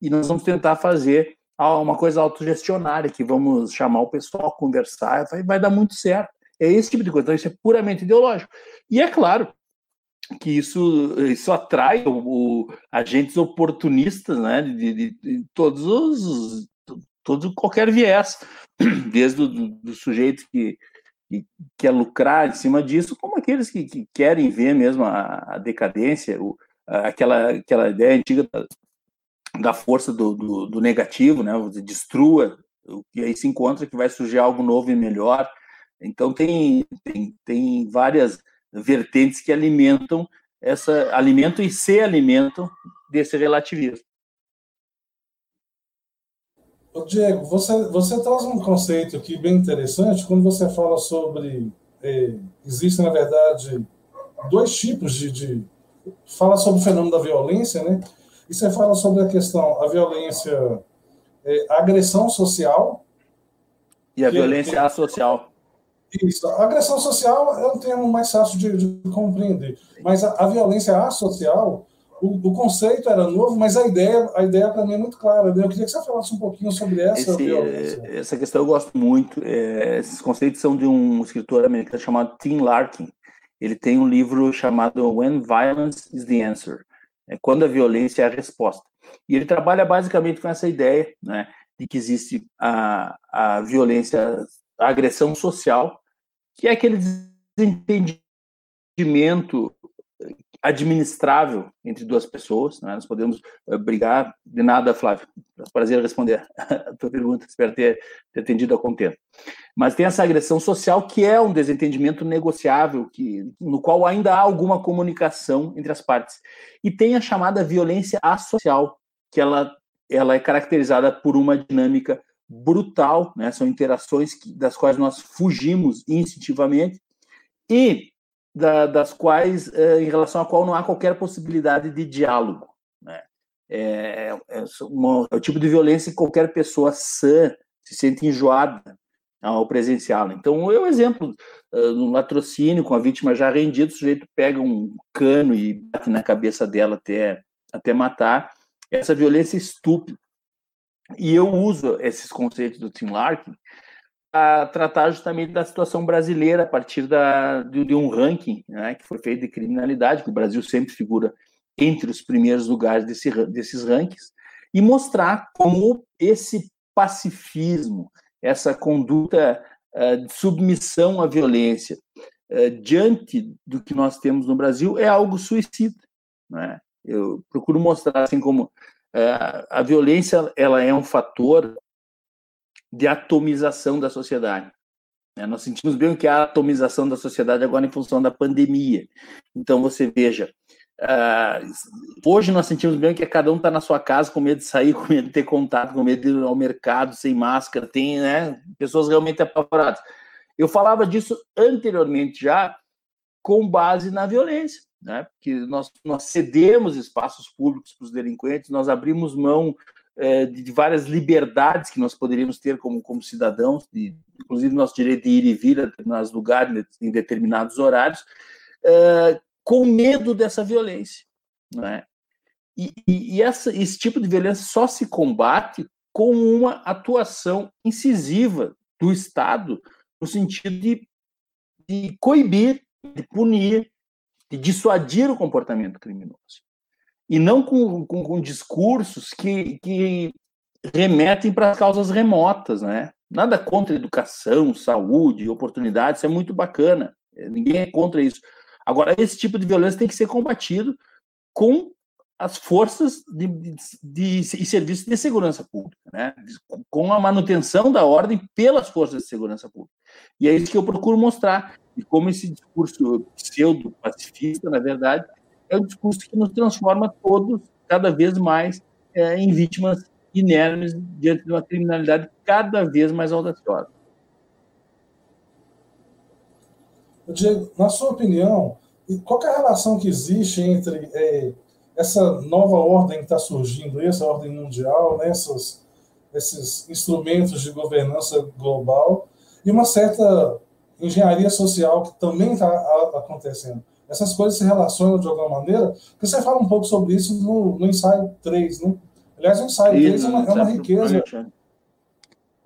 e nós vamos tentar fazer uma coisa autogestionária, que vamos chamar o pessoal, conversar, vai, vai dar muito certo. É esse tipo de coisa. Então, isso é puramente ideológico. E é claro que isso, isso atrai o, o agentes oportunistas né, de, de, de, todos os. Todo, qualquer viés, desde o do, do sujeito que, que quer lucrar em cima disso, como aqueles que, que querem ver mesmo a, a decadência, o, aquela, aquela ideia antiga da, da força do, do, do, negativo, né? Você destrua, e aí se encontra que vai surgir algo novo e melhor. Então tem, tem, tem várias vertentes que alimentam essa alimentam e se alimentam desse relativismo. Diego, você, você traz um conceito aqui bem interessante quando você fala sobre. É, existem, na verdade, dois tipos de, de. Fala sobre o fenômeno da violência, né? E você fala sobre a questão, a violência, é, a agressão social. E a violência é, asocial. Isso. A agressão social é um termo mais fácil de, de compreender. Mas a, a violência asocial, o, o, conceito era novo, mas a ideia, a ideia para mim é muito clara. Né? Eu queria que você falasse um pouquinho sobre essa Esse, violência. Essa questão eu gosto muito. É, esses conceitos são de um escritor americano chamado Tim Larkin. Ele tem um livro chamado When Violence is the Answer. É quando a violência é a resposta. E ele trabalha basicamente com essa ideia, né, de que existe a, a violência a agressão social, que é aquele desentendimento administrável entre duas pessoas. Né? Nós podemos uh, brigar de nada, Flávio. É um prazer responder a tua pergunta, espero ter, ter atendido a contento. Mas tem essa agressão social que é um desentendimento negociável, que, no qual ainda há alguma comunicação entre as partes. E tem a chamada violência associal, que ela, ela é caracterizada por uma dinâmica brutal, né? são interações que, das quais nós fugimos instintivamente, e da, das quais, é, em relação a qual não há qualquer possibilidade de diálogo. Né? É, é, uma, é, o tipo de violência que qualquer pessoa sã se sente enjoada ao presenciá-la. Então, um exemplo, uh, no latrocínio, com a vítima já rendida, o sujeito pega um cano e bate na cabeça dela até, até matar. Essa violência estúpida. E eu uso esses conceitos do Tim Larkin a tratar justamente da situação brasileira a partir da, de, de um ranking né, que foi feito de criminalidade, que o Brasil sempre figura entre os primeiros lugares desse, desses rankings, e mostrar como esse pacifismo, essa conduta uh, de submissão à violência uh, diante do que nós temos no Brasil é algo suicida. Né? Eu procuro mostrar assim como uh, a violência ela é um fator de atomização da sociedade. Né? Nós sentimos bem que é a atomização da sociedade agora em função da pandemia. Então, você veja, uh, hoje nós sentimos bem que cada um está na sua casa com medo de sair, com medo de ter contato, com medo de ir ao mercado sem máscara, tem né, pessoas realmente apavoradas. Eu falava disso anteriormente já, com base na violência, né? Porque nós, nós cedemos espaços públicos para os delinquentes, nós abrimos mão é, de várias liberdades que nós poderíamos ter como, como cidadãos, de, inclusive nosso direito de ir e vir a determinados lugares, em determinados horários, é, com medo dessa violência. Né? E, e, e essa, esse tipo de violência só se combate com uma atuação incisiva do Estado, no sentido de, de coibir, de punir, de dissuadir o comportamento criminoso e não com, com, com discursos que, que remetem para as causas remotas, né? Nada contra educação, saúde, oportunidades, isso é muito bacana. Ninguém é contra isso. Agora, esse tipo de violência tem que ser combatido com as forças de, de, de, e serviços de segurança pública, né? com a manutenção da ordem pelas forças de segurança pública. E é isso que eu procuro mostrar, e como esse discurso pseudo-pacifista, na verdade, é um discurso que nos transforma todos cada vez mais é, em vítimas inermes diante de uma criminalidade cada vez mais audaciosa. Diego, na sua opinião, qual é a relação que existe entre é, essa nova ordem que está surgindo, essa ordem mundial, né, essas, esses instrumentos de governança global, e uma certa engenharia social que também está acontecendo? Essas coisas se relacionam de alguma maneira, porque você fala um pouco sobre isso no, no ensaio 3, né? Aliás, o ensaio 3 é uma, é uma riqueza.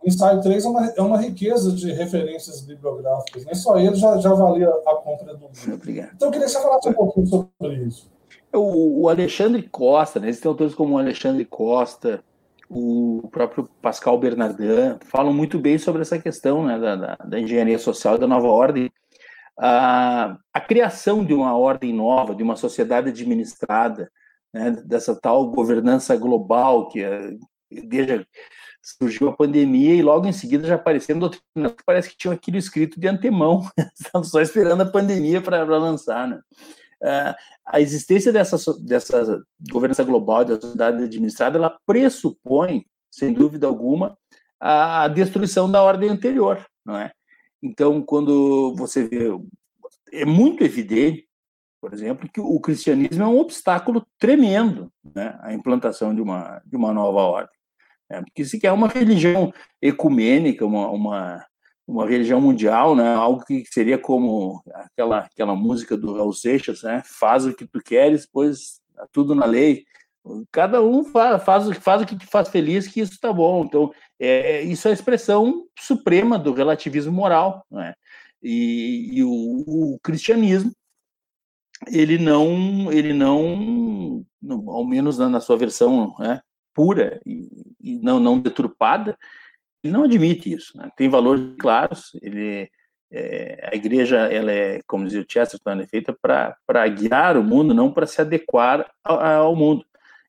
O ensaio 3 é uma, é uma riqueza de referências bibliográficas. Nem só ele já, já valia a compra do livro. Obrigado. Então, eu queria que você falasse um pouquinho sobre isso. O, o Alexandre Costa, né? existem autores como o Alexandre Costa, o próprio Pascal Bernardin, falam muito bem sobre essa questão né, da, da, da engenharia social e da nova ordem a, a criação de uma ordem nova, de uma sociedade administrada, né, dessa tal governança global que é, desde surgiu a pandemia e logo em seguida já aparecendo doutrinas que parece que tinham aquilo escrito de antemão, estavam só esperando a pandemia para lançar, né? Uh, a existência dessa, dessa governança global, da sociedade administrada, ela pressupõe, sem dúvida alguma, a destruição da ordem anterior, não é? Então, quando você vê, é muito evidente, por exemplo, que o cristianismo é um obstáculo tremendo né, à implantação de uma, de uma nova ordem. Né, porque se quer uma religião ecumênica, uma, uma, uma religião mundial, né, algo que seria como aquela, aquela música do Raul Seixas, né, faz o que tu queres, pois tá tudo na lei. Cada um faz, faz, faz o que te faz feliz, que isso está bom. Então, é, é, isso é a expressão suprema do relativismo moral. Né? E, e o, o, cristianismo, ele não, ele não, ao menos na, na sua versão né, pura e, e, não, não deturpada, ele não admite isso. Né? Tem valores claros, ele, é, a igreja, ela é, como dizia o Chesterton, é feita para guiar o mundo, não para se adequar ao, ao, mundo.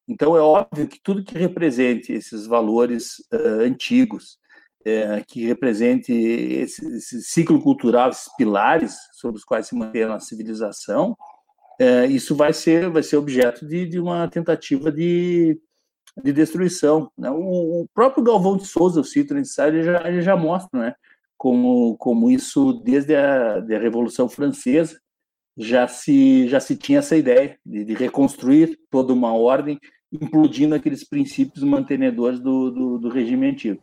Então, é óbvio que tudo que represente esses valores uh, antigos, é, que represente esse, esse, ciclo cultural, esses pilares sobre os quais se mantém a nossa civilização, é, isso vai ser, vai ser objeto de, de uma tentativa de, de destruição. Né? O, o, próprio Galvão de Souza, eu cito nesse ele já, ele já mostra né? como, como isso, desde a, a Revolução Francesa, já se, já se tinha essa ideia de, de reconstruir toda uma ordem, implodindo aqueles princípios mantenedores do, do, do regime antigo.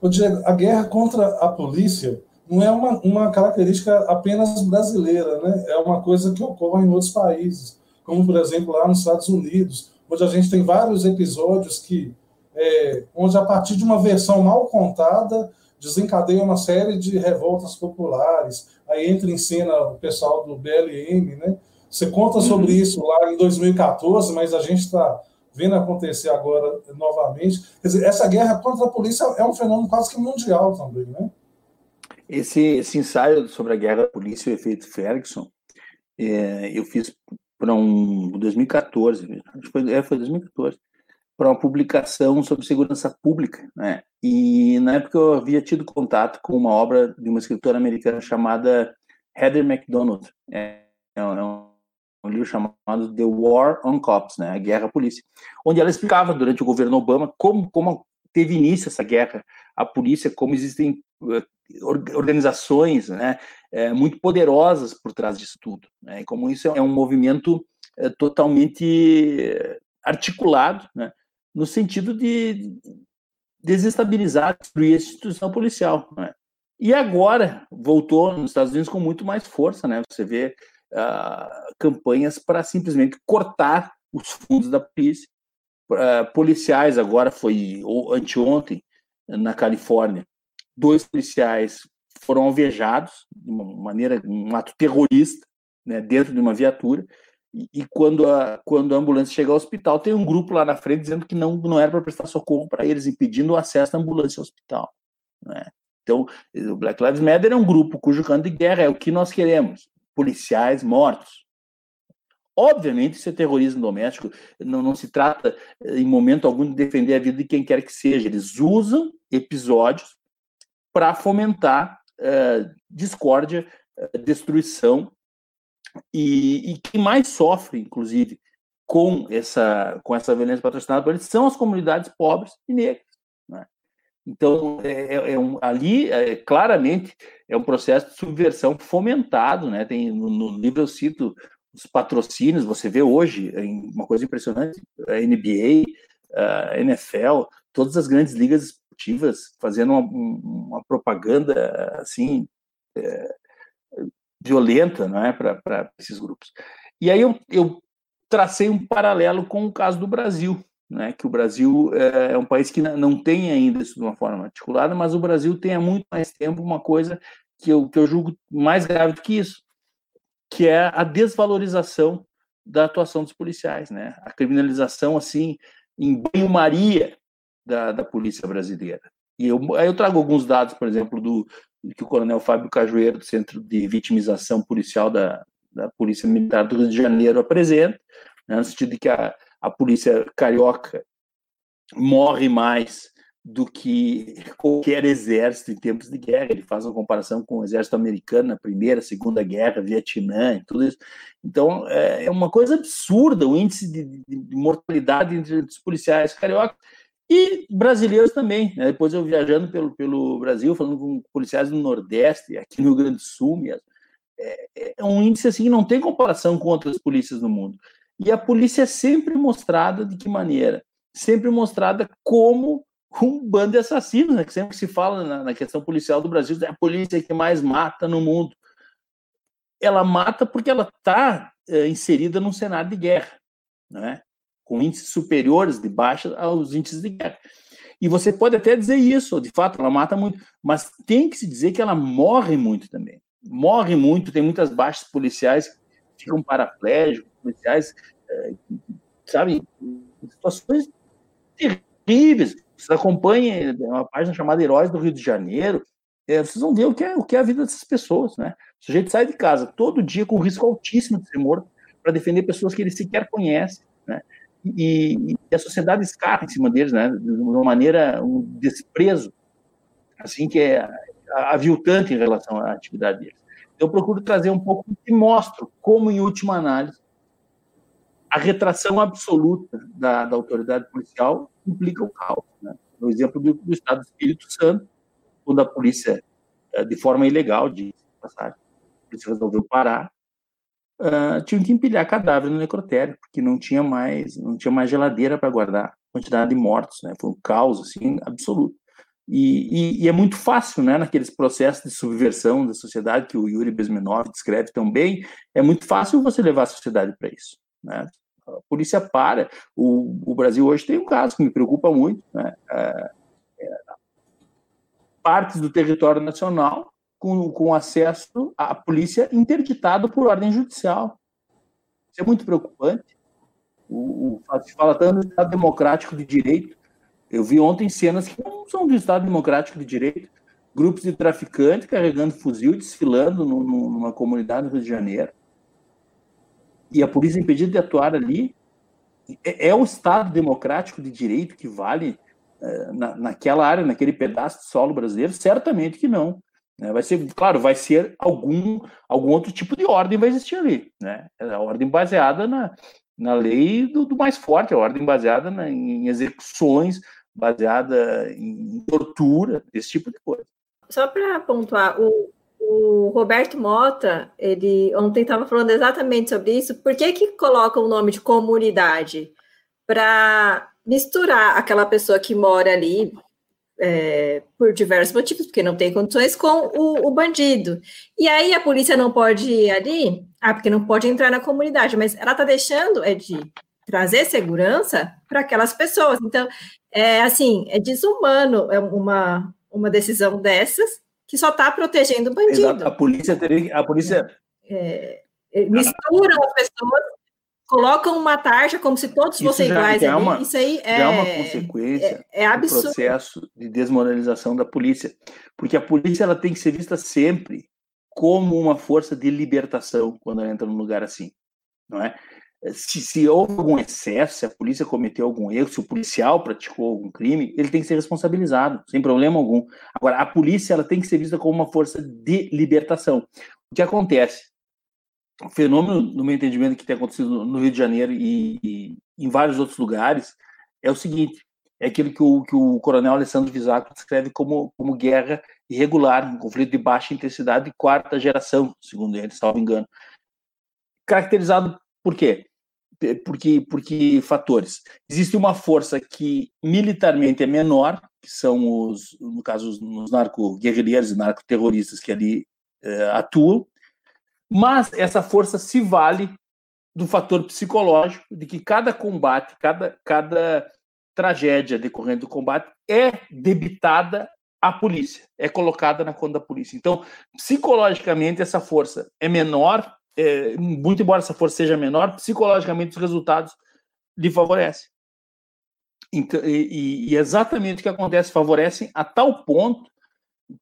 O Diego, a guerra contra a polícia não é uma, uma característica apenas brasileira, né? é uma coisa que ocorre em outros países, como, por exemplo, lá nos Estados Unidos, onde a gente tem vários episódios que, é, onde a partir de uma versão mal contada, desencadeia uma série de revoltas populares, aí entra em cena o pessoal do BLM, né? Você conta sobre uhum. isso lá em 2014, mas a gente está vendo acontecer agora novamente. Quer dizer, essa guerra contra a polícia é um fenômeno quase que mundial também, né? Esse, esse ensaio sobre a guerra da polícia e o efeito Ferguson, é, eu fiz para um 2014, acho que foi, é, foi 2014, para uma publicação sobre segurança pública, né? E na época eu havia tido contato com uma obra de uma escritora americana chamada Heather McDonald. É, é um, um livro chamado The War on Cops, né, a Guerra à Polícia, onde ela explicava durante o governo Obama como, como teve início essa guerra à polícia, como existem uh, organizações né, é, muito poderosas por trás disso tudo, né, e como isso é um movimento é, totalmente articulado, né, no sentido de desestabilizar, destruir a instituição policial. Né. E agora voltou nos Estados Unidos com muito mais força, né? Você vê uh, campanhas para simplesmente cortar os fundos da polícia. Uh, policiais, agora foi anteontem, na Califórnia, dois policiais foram alvejados de uma maneira, um ato terrorista, né, dentro de uma viatura. E, quando, a, quando a ambulância chega ao hospital, tem um grupo lá na frente dizendo que não, não era para prestar socorro para eles, impedindo o acesso da ambulância ao hospital. Né? Então, o Black Lives Matter é um grupo cujo canto de guerra é o que nós queremos policiais mortos. Obviamente, isso é terrorismo doméstico, não, não se trata em momento algum de defender a vida de quem quer que seja. Eles usam episódios para fomentar uh, discórdia, uh, destruição, e, e quem mais sofre, inclusive, com essa, com essa violência patrocinada por eles são as comunidades pobres e negras. Né? Então, é, é, é um, ali, é, claramente, é um processo de subversão fomentado, né? Tem, no, no, livro eu cito os patrocínios, você vê hoje, uma coisa impressionante, a NBA, a NFL, todas as grandes ligas esportivas fazendo uma, uma propaganda, assim, é, violenta, não é, para esses grupos. E aí eu, eu tracei um paralelo com o caso do Brasil, né, que o Brasil é, é um país que não tem ainda isso de uma forma articulada, mas o Brasil tem há muito mais tempo uma coisa que eu, que eu julgo mais grave do que isso, que é a desvalorização da atuação dos policiais, né? A criminalização, assim, em banho-maria da, da polícia brasileira. E eu, aí eu trago alguns dados, por exemplo, do que o coronel Fábio Cajueiro, do Centro de Vitimização Policial da, da Polícia Militar do Rio de Janeiro, apresenta, né, no sentido de que a, a polícia carioca morre mais do que qualquer exército em tempos de guerra. Ele faz uma comparação com o exército americano na Primeira, Segunda Guerra, Vietnã e tudo isso. Então, é, é uma coisa absurda o índice de, de mortalidade entre os policiais cariocas e brasileiros também. Né? Depois eu viajando pelo, pelo Brasil, falando com policiais do Nordeste, aqui no Rio Grande do Sul. É, é um índice assim que não tem comparação com outras polícias no mundo. E a polícia é sempre mostrada de que maneira? Sempre mostrada como um bando de assassinos, né? que sempre se fala na, na questão policial do Brasil, é a polícia que mais mata no mundo. Ela mata porque ela está é, inserida num cenário de guerra, né? Com índices superiores de baixa aos índices de guerra. E você pode até dizer isso, de fato, ela mata muito, mas tem que se dizer que ela morre muito também. Morre muito, tem muitas baixas policiais que ficam paraplégicos, policiais, é, sabe, situações terríveis. Você acompanha uma página chamada Heróis do Rio de Janeiro, é, vocês vão ver o que, é, o que é a vida dessas pessoas, né? O sujeito sai de casa todo dia com risco altíssimo de ser morto para defender pessoas que ele sequer conhece, né? E, e, a sociedade escapa em cima deles, né? De uma maneira, um desprezo, assim, que é aviltante em relação à atividade deles. Eu procuro trazer um pouco e mostro como, em última análise, a retração absoluta da, da autoridade policial implica o caos. Né? No exemplo do, do, Estado do Espírito Santo, quando a polícia, eh, de forma ilegal, de passagem, a polícia resolveu parar, uh, tinham que empilhar cadáver no necrotério, porque não tinha mais, não tinha mais geladeira para guardar a quantidade de mortos. Né? Foi um caos assim, absoluto. E, e, e, é muito fácil, né, naqueles processos de subversão da sociedade que o Yuri Bezmenov descreve tão bem, é muito fácil você levar a sociedade para isso. Né? A polícia para. O, o, Brasil hoje tem um caso que me preocupa muito, né? É, é, partes do território nacional com, com acesso à polícia interditado por ordem judicial. Isso é muito preocupante. O, o, se fala tanto do Estado democrático de direito, eu vi ontem cenas que não são do Estado Democrático de Direito, grupos de traficantes carregando fuzil, desfilando no, no, numa comunidade no Rio de Janeiro. E a polícia impedida de atuar ali. É, é o Estado Democrático de Direito que vale é, na, naquela área, naquele pedaço de solo brasileiro? Certamente que não. Né? Vai ser, claro, vai ser algum, algum outro tipo de ordem vai existir ali. Né? É a ordem baseada na, na lei do, do mais forte, a ordem baseada na, em execuções baseada em tortura, esse tipo de coisa. Só para pontuar, o, o Roberto Mota, ele ontem estava falando exatamente sobre isso. Por que, que coloca o nome de comunidade? Para misturar aquela pessoa que mora ali é, por diversos motivos, porque não tem condições, com o, o, bandido. E aí a polícia não pode ir ali, ah, porque não pode entrar na comunidade, mas ela está deixando é de trazer segurança para aquelas pessoas. Então, é assim, é desumano é uma, uma decisão dessas que só está protegendo o bandido. Exato. A polícia teria, a polícia é, é, misturam as pessoas, colocam uma tarja como se todos Isso fossem iguais. É uma, Isso aí é, é uma consequência é, é absurdo. do processo de desmoralização da polícia, porque a polícia ela tem que ser vista sempre como uma força de libertação quando ela entra num lugar assim, não é? se, se houve algum excesso, se a polícia cometeu algum erro, se o policial praticou algum crime, ele tem que ser responsabilizado, sem problema algum. Agora, a polícia ela tem que ser vista como uma força de libertação. O que acontece? Fenômeno, no meu entendimento, que tem acontecido no Rio de Janeiro e, e em vários outros lugares, é o seguinte: é aquilo que o, que o coronel Alessandro Visaco descreve como, como guerra irregular, um conflito de baixa intensidade de quarta geração, segundo ele, salvo engano. Caracterizado por quê? porque, porque fatores. Existe uma força que militarmente é menor, que são os, no caso, os narco-guerrilheiros e narco-terroristas que ali eh, atuam, mas essa força se vale do fator psicológico de que cada combate, cada, cada tragédia decorrente do combate é debitada à polícia, é colocada na conta da polícia. Então, psicologicamente, essa força é menor é, muito embora essa força seja menor, psicologicamente os resultados lhe favorecem. Então, e, e, exatamente o que acontece, favorecem a tal ponto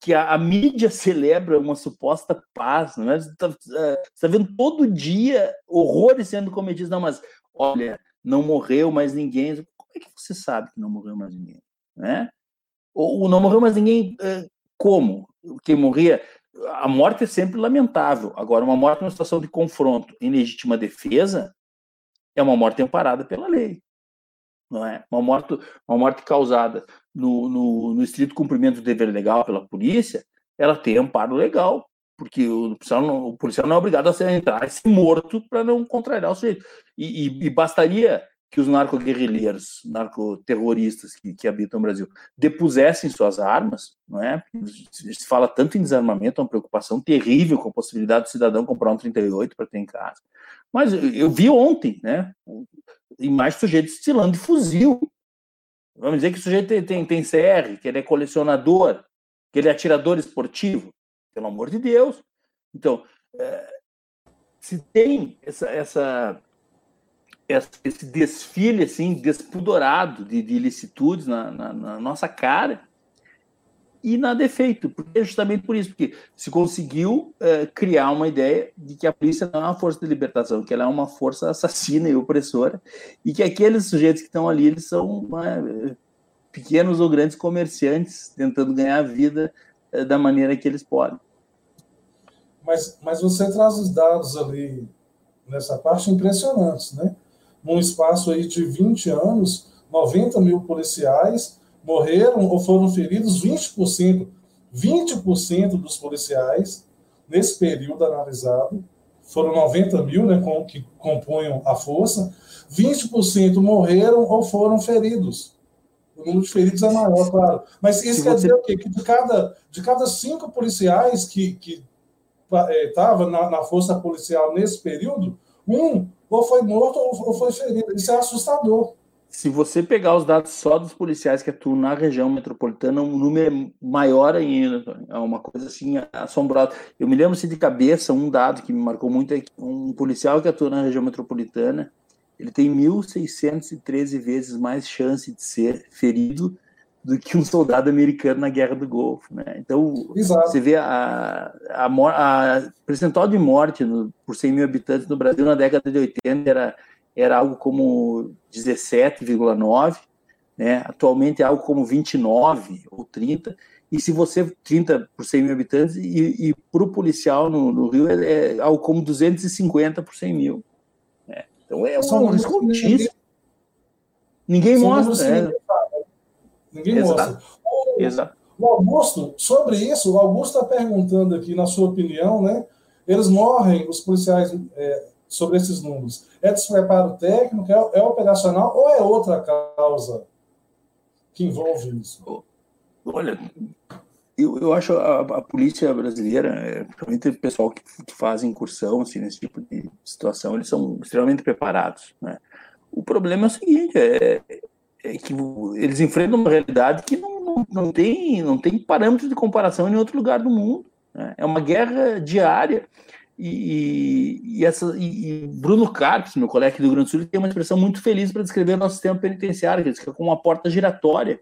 que a, a mídia celebra uma suposta paz. Não é? Você está é, tá vendo todo dia horrores sendo cometidos. Não, mas olha, não morreu mais ninguém. Como é que você sabe que não morreu mais ninguém? Né? Ou, ou não morreu mais ninguém é, como? Quem morria a morte é sempre lamentável. Agora, uma morte numa situação de confronto em legítima defesa é uma morte amparada pela lei. Não é? Uma morte, uma morte causada no, no, no estrito cumprimento do dever legal pela polícia, ela tem amparo legal, porque o policial não, o policial não é obrigado a entrar e ser morto para não contrariar o sujeito. E, e, e bastaria que os narcoguerrilheiros, narcoterroristas que, que habitam o Brasil, depusessem suas armas, não é? Se fala tanto em desarmamento, é uma preocupação terrível com a possibilidade do cidadão comprar um 38 para ter em casa. Mas eu vi ontem, né? Imagens de sujeitos estilando de fuzil. Vamos dizer que o sujeito tem, tem, tem CR, que ele é colecionador, que ele é atirador esportivo. Pelo amor de Deus. Então, é, se tem essa, essa esse desfile assim despudorado de, de ilicitudes na, na, na, nossa cara e nada é feito, porque é justamente por isso, porque se conseguiu é, criar uma ideia de que a polícia não é uma força de libertação, que ela é uma força assassina e opressora, e que aqueles sujeitos que estão ali, eles são é, pequenos ou grandes comerciantes tentando ganhar vida é, da maneira que eles podem. Mas, mas você traz os dados ali nessa parte impressionantes, né? Num espaço aí de 20 anos, 90 mil policiais morreram ou foram feridos 20%. 20% dos policiais, nesse período analisado, foram 90 mil né, com, que compunham a força, 20% morreram ou foram feridos. O número de feridos é maior, claro. Mas isso quer dizer o quê? Que de cada, de cada cinco policiais que estavam é, na, na força policial nesse período, um ou foi morto ou, ou foi ferido. Isso é assustador se você pegar os dados só dos policiais que atuam na região metropolitana, um número maior ainda, é uma coisa assim assombrosa. Eu me lembro assim, de cabeça um dado que me marcou muito é que um policial que atua na região metropolitana, ele tem 1.613 vezes mais chance de ser ferido do que um soldado americano na Guerra do Golfo, né? Então Exato. você vê a, a, a, percentual de morte no, por 100 mil habitantes no Brasil na década de 80 era era algo como 17,9, né? atualmente é algo como 29 ou 30, e se você 30 por 100 mil habitantes, e, e para o policial no, no Rio é, é, algo como 250 por 100 mil. Né? Então é um risco altíssimo. Ninguém mostra. É. Ninguém, ninguém mostra. O, Exato. o Augusto, sobre isso, o Augusto está perguntando aqui, na sua opinião, né? Eles morrem, os policiais é, sobre esses números? É despreparo técnico, é, é operacional ou é outra causa que envolve isso? Olha, eu, eu acho a, a polícia brasileira, é, principalmente o pessoal que, faz incursão assim, nesse tipo de situação, eles são extremamente preparados. Né? O problema é o seguinte, é, é que eles enfrentam uma realidade que não, não, não, tem, não tem parâmetro de comparação em outro lugar do mundo. Né? É uma guerra diária e, e, essa, e, e Bruno Carpes, meu colega aqui do Rio Grande do Sul, tem uma expressão muito feliz para descrever o nosso sistema penitenciário, que é como uma porta giratória.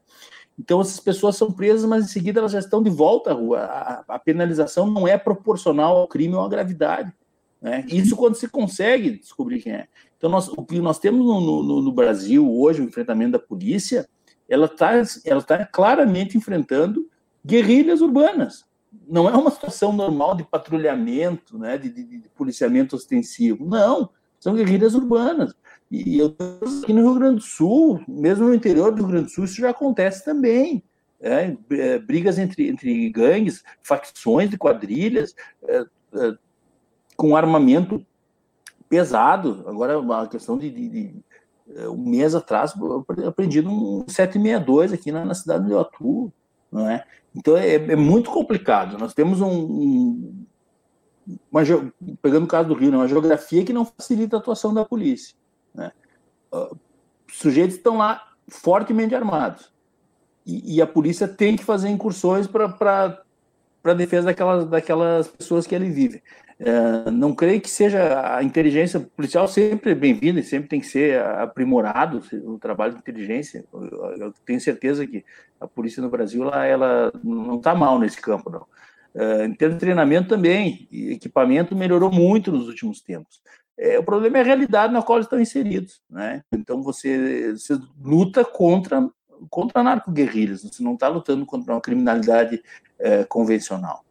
Então, essas pessoas são presas, mas em seguida elas já estão de volta à rua. A, a penalização não é proporcional ao crime ou à gravidade. Né? Isso quando se consegue descobrir quem é. Então, nós, o que nós temos no, no, no Brasil hoje, o enfrentamento da polícia, ela está ela tá claramente enfrentando guerrilhas urbanas não é uma situação normal de patrulhamento, né, de, de, de policiamento ostensivo. Não, são guerrilhas urbanas. E eu aqui no Rio Grande do Sul, mesmo no interior do Rio Grande do Sul, isso já acontece também. É, é, brigas entre, entre gangues, facções de quadrilhas, é, é com armamento pesado. Agora, a questão de, de, de é, um mês atrás, eu aprendi um 762 aqui na, na cidade de Atu, não é? Então é, é muito complicado. Nós temos um, um uma, pegando o caso do Rio, né, uma geografia que não facilita a atuação da polícia. Né? Uh, sujeitos estão lá fortemente armados e, e, a polícia tem que fazer incursões para a defesa daquelas, daquelas pessoas que ali vivem. Uh, não creio que seja a inteligência policial sempre bem-vinda e sempre tem que ser aprimorado o trabalho de inteligência. Eu, eu tenho certeza que a polícia no Brasil ela, ela não está mal nesse campo, não. Uh, em termos de treinamento também, equipamento melhorou muito nos últimos tempos. É, o problema é a realidade na qual estão inseridos. Né? Então você, você luta contra, contra narco-guerrilhas, você não está lutando contra uma criminalidade é, convencional.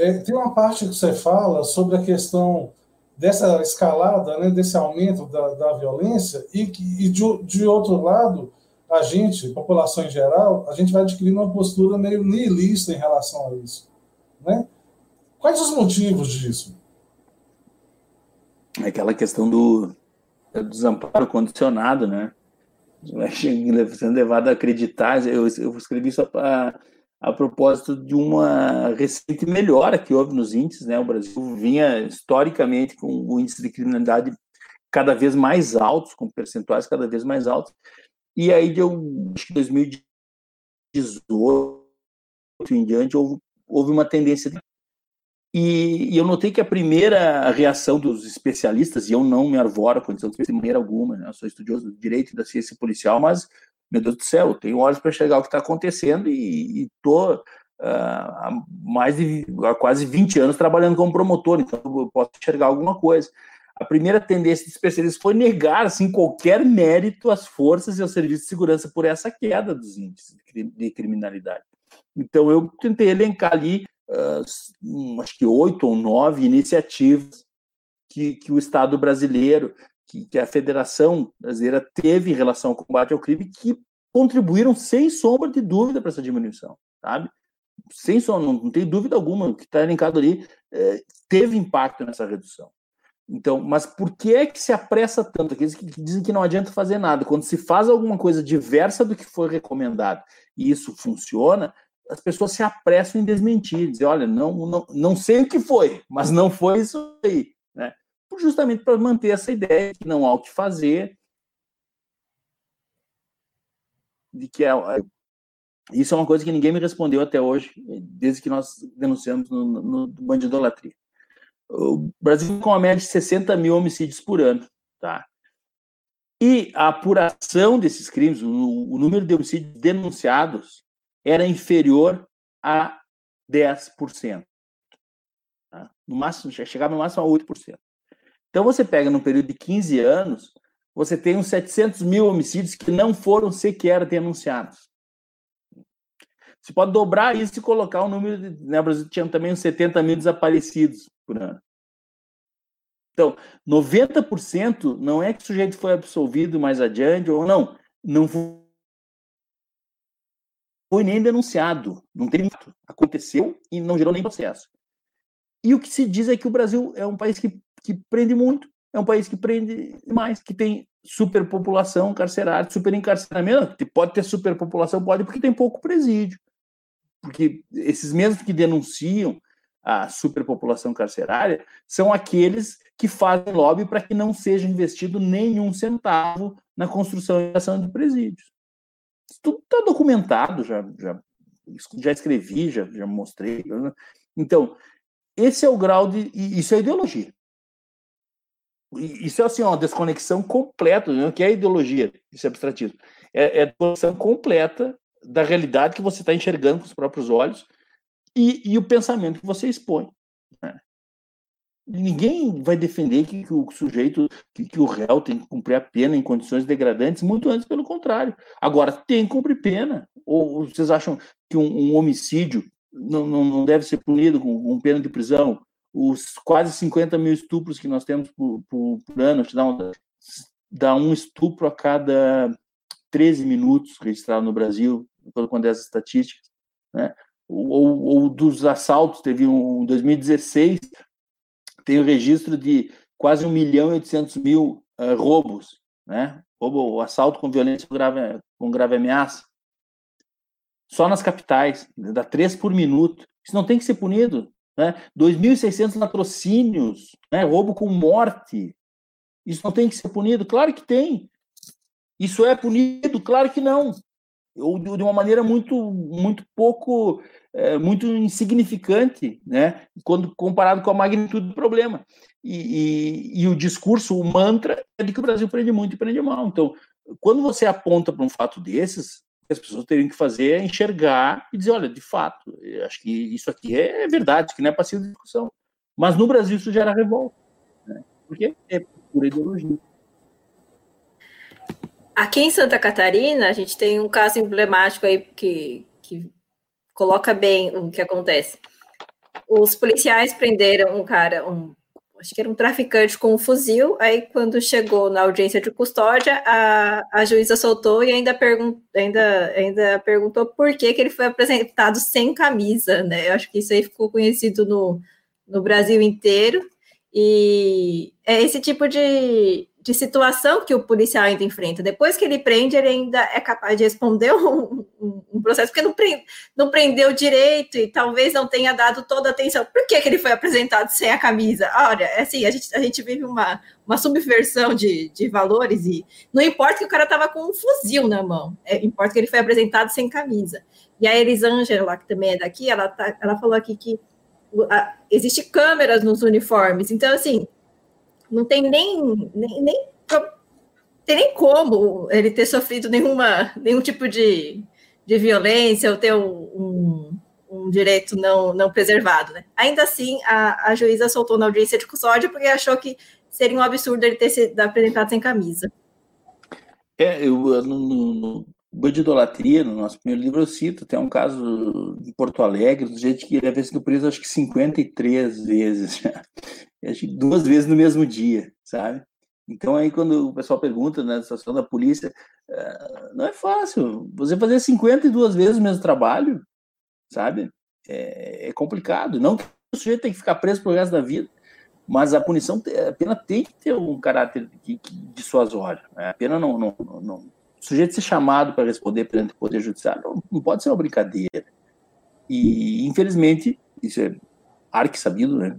É, tem uma parte que você fala sobre a questão dessa escalada, né, desse aumento da, da violência, e, que, e de, de outro lado, a gente, população em geral, a gente vai adquirindo uma postura meio nihilista em relação a isso. Né? Quais os motivos disso? É aquela questão do, do desamparo condicionado, né? Sendo levado a acreditar, eu, eu escrevi só para a propósito de uma recente melhora que houve nos índices, né? O Brasil vinha historicamente com o índice de criminalidade cada vez mais altos, com percentuais cada vez mais altos. E aí, de acho que 2018 em diante, houve, houve uma tendência. De... E, e, eu notei que a primeira reação dos especialistas, e eu não me arvoro a condição de maneira alguma, né? eu sou estudioso do direito e da ciência policial, mas meu Deus do céu, tenho olhos para enxergar o que está acontecendo e estou uh, há mais de há quase 20 anos trabalhando como promotor, então eu posso enxergar alguma coisa. A primeira tendência de especialistas foi negar assim, qualquer mérito às forças e ao serviço de segurança por essa queda dos índices de criminalidade. Então, eu tentei elencar ali, uh, acho que oito ou nove iniciativas que, que o Estado brasileiro, que, que, a Federação Brasileira teve em relação ao combate ao crime, que contribuíram sem sombra de dúvida para essa diminuição, sabe? Sem sombra, não, não tem dúvida alguma, o que está elencado ali é, teve impacto nessa redução. Então, mas por que é que se apressa tanto? Aqueles que dizem que não adianta fazer nada. Quando se faz alguma coisa diversa do que foi recomendado e isso funciona, as pessoas se apressam em desmentir, dizer, olha, não, não, não sei o que foi, mas não foi isso aí? Justamente para manter essa ideia de que não há o que fazer, de que é, é, isso é uma coisa que ninguém me respondeu até hoje, desde que nós denunciamos no, no, no bandidolatria. O Brasil com uma média de 60 mil homicídios por ano, tá? E a apuração desses crimes, o, o número de homicídios denunciados era inferior a 10%. Tá? No máximo, chegava no máximo a 8%. Então, você pega no período de 15 anos, você tem uns 700 mil homicídios que não foram sequer denunciados. Você pode dobrar isso e colocar o número de. Né, Brasil tinha também uns 70 mil desaparecidos por ano. Então, 90% não é que o sujeito foi absolvido mais adiante ou não. Não foi nem denunciado, não tem aconteceu e não gerou nem processo. E o que se diz é que o Brasil é um país que, que prende muito, é um país que prende mais, que tem superpopulação carcerária, superencarceramento. Pode ter superpopulação, pode, porque tem pouco presídio. Porque esses mesmos que denunciam a superpopulação carcerária são aqueles que fazem lobby para que não seja investido nenhum centavo na construção e ação de presídios tudo está documentado, já, já, já escrevi, já, já mostrei. Né? Então, esse é o grau de. Isso é ideologia. Isso é assim, uma desconexão completa, né? que é ideologia, isso é abstratismo. É, é a desconexão completa da realidade que você está enxergando com os próprios olhos e, e o pensamento que você expõe. Né? Ninguém vai defender que, que o sujeito, que, que, o réu tem que cumprir a pena em condições degradantes, muito antes pelo contrário. Agora, tem que cumprir pena. Ou vocês acham que um, um homicídio não, não, deve ser punido com, com, pena de prisão? Os quase 50 mil estupros que nós temos por, por, por ano, dá um, dá um estupro a cada 13 minutos registrado no Brasil, quando é as estatísticas. Né? Ou, ou, dos assaltos, teve um em 2016, tem o registro de quase 1 milhão e 800 mil uh, roubos, né? Roubo, assalto com violência com grave, com grave ameaça. Só nas capitais, dá três por minuto. Isso não tem que ser punido. Né? 2.600 latrocínios, né? roubo com morte. Isso não tem que ser punido? Claro que tem. Isso é punido? Claro que não. Ou de uma maneira muito, muito pouco é, muito insignificante, né, quando comparado com a magnitude do problema. E, e, e, o discurso, o mantra, é de que o Brasil prende muito e prende mal. Então, quando você aponta para um fato desses, as pessoas teriam que fazer é enxergar e dizer, olha, de fato, acho que isso aqui é verdade, que não é passivo de discussão. Mas no Brasil isso gera revolta, né? porque é pura ideologia. Aqui em Santa Catarina, a gente tem um caso emblemático aí que, que coloca bem o que acontece. Os policiais prenderam um cara, um, acho que era um traficante com um fuzil. Aí, quando chegou na audiência de custódia, a, a juíza soltou e ainda, pergun ainda, ainda perguntou por que, que ele foi apresentado sem camisa, né? Eu acho que isso aí ficou conhecido no, no Brasil inteiro. E é esse tipo de, de situação que o policial ainda enfrenta. Depois que ele prende, ele ainda é capaz de responder um, um, um processo, porque não, não prendeu direito e talvez não tenha dado toda a atenção. Por que, que ele foi apresentado sem a camisa? Olha, é assim, a gente, a gente vive uma, uma subversão de, de valores e não importa que o cara estava com um fuzil na mão, é, importa que ele foi apresentado sem camisa. E a Elisângela, que também é daqui, ela, tá, ela falou aqui que a, existe câmeras nos uniformes, então assim, não tem nem, nem, nem tem nem como ele ter sofrido nenhuma, nenhum tipo de, de violência ou ter um, um, direito não, não preservado. Né? Ainda assim, a, a juíza soltou na audiência de custódia porque achou que seria um absurdo ele ter sido apresentado sem camisa. É, eu, no de Idolatria, no nosso primeiro livro, eu cito, tem um caso em Porto Alegre, do jeito que ele havia sido preso acho que 53 vezes, duas vezes no mesmo dia, sabe? Então aí quando o pessoal pergunta na né, situação da polícia, uh, não é fácil, você fazer 52 vezes o mesmo trabalho, sabe? É, é complicado, não que o sujeito tem que ficar preso pro resto da vida, mas a punição, a pena tem que ter um caráter dissuasório. Né? A pena não, não, não, O sujeito ser chamado para responder perante o Poder Judiciário não, não, pode ser uma brincadeira. E, infelizmente, isso é arque sabido, né?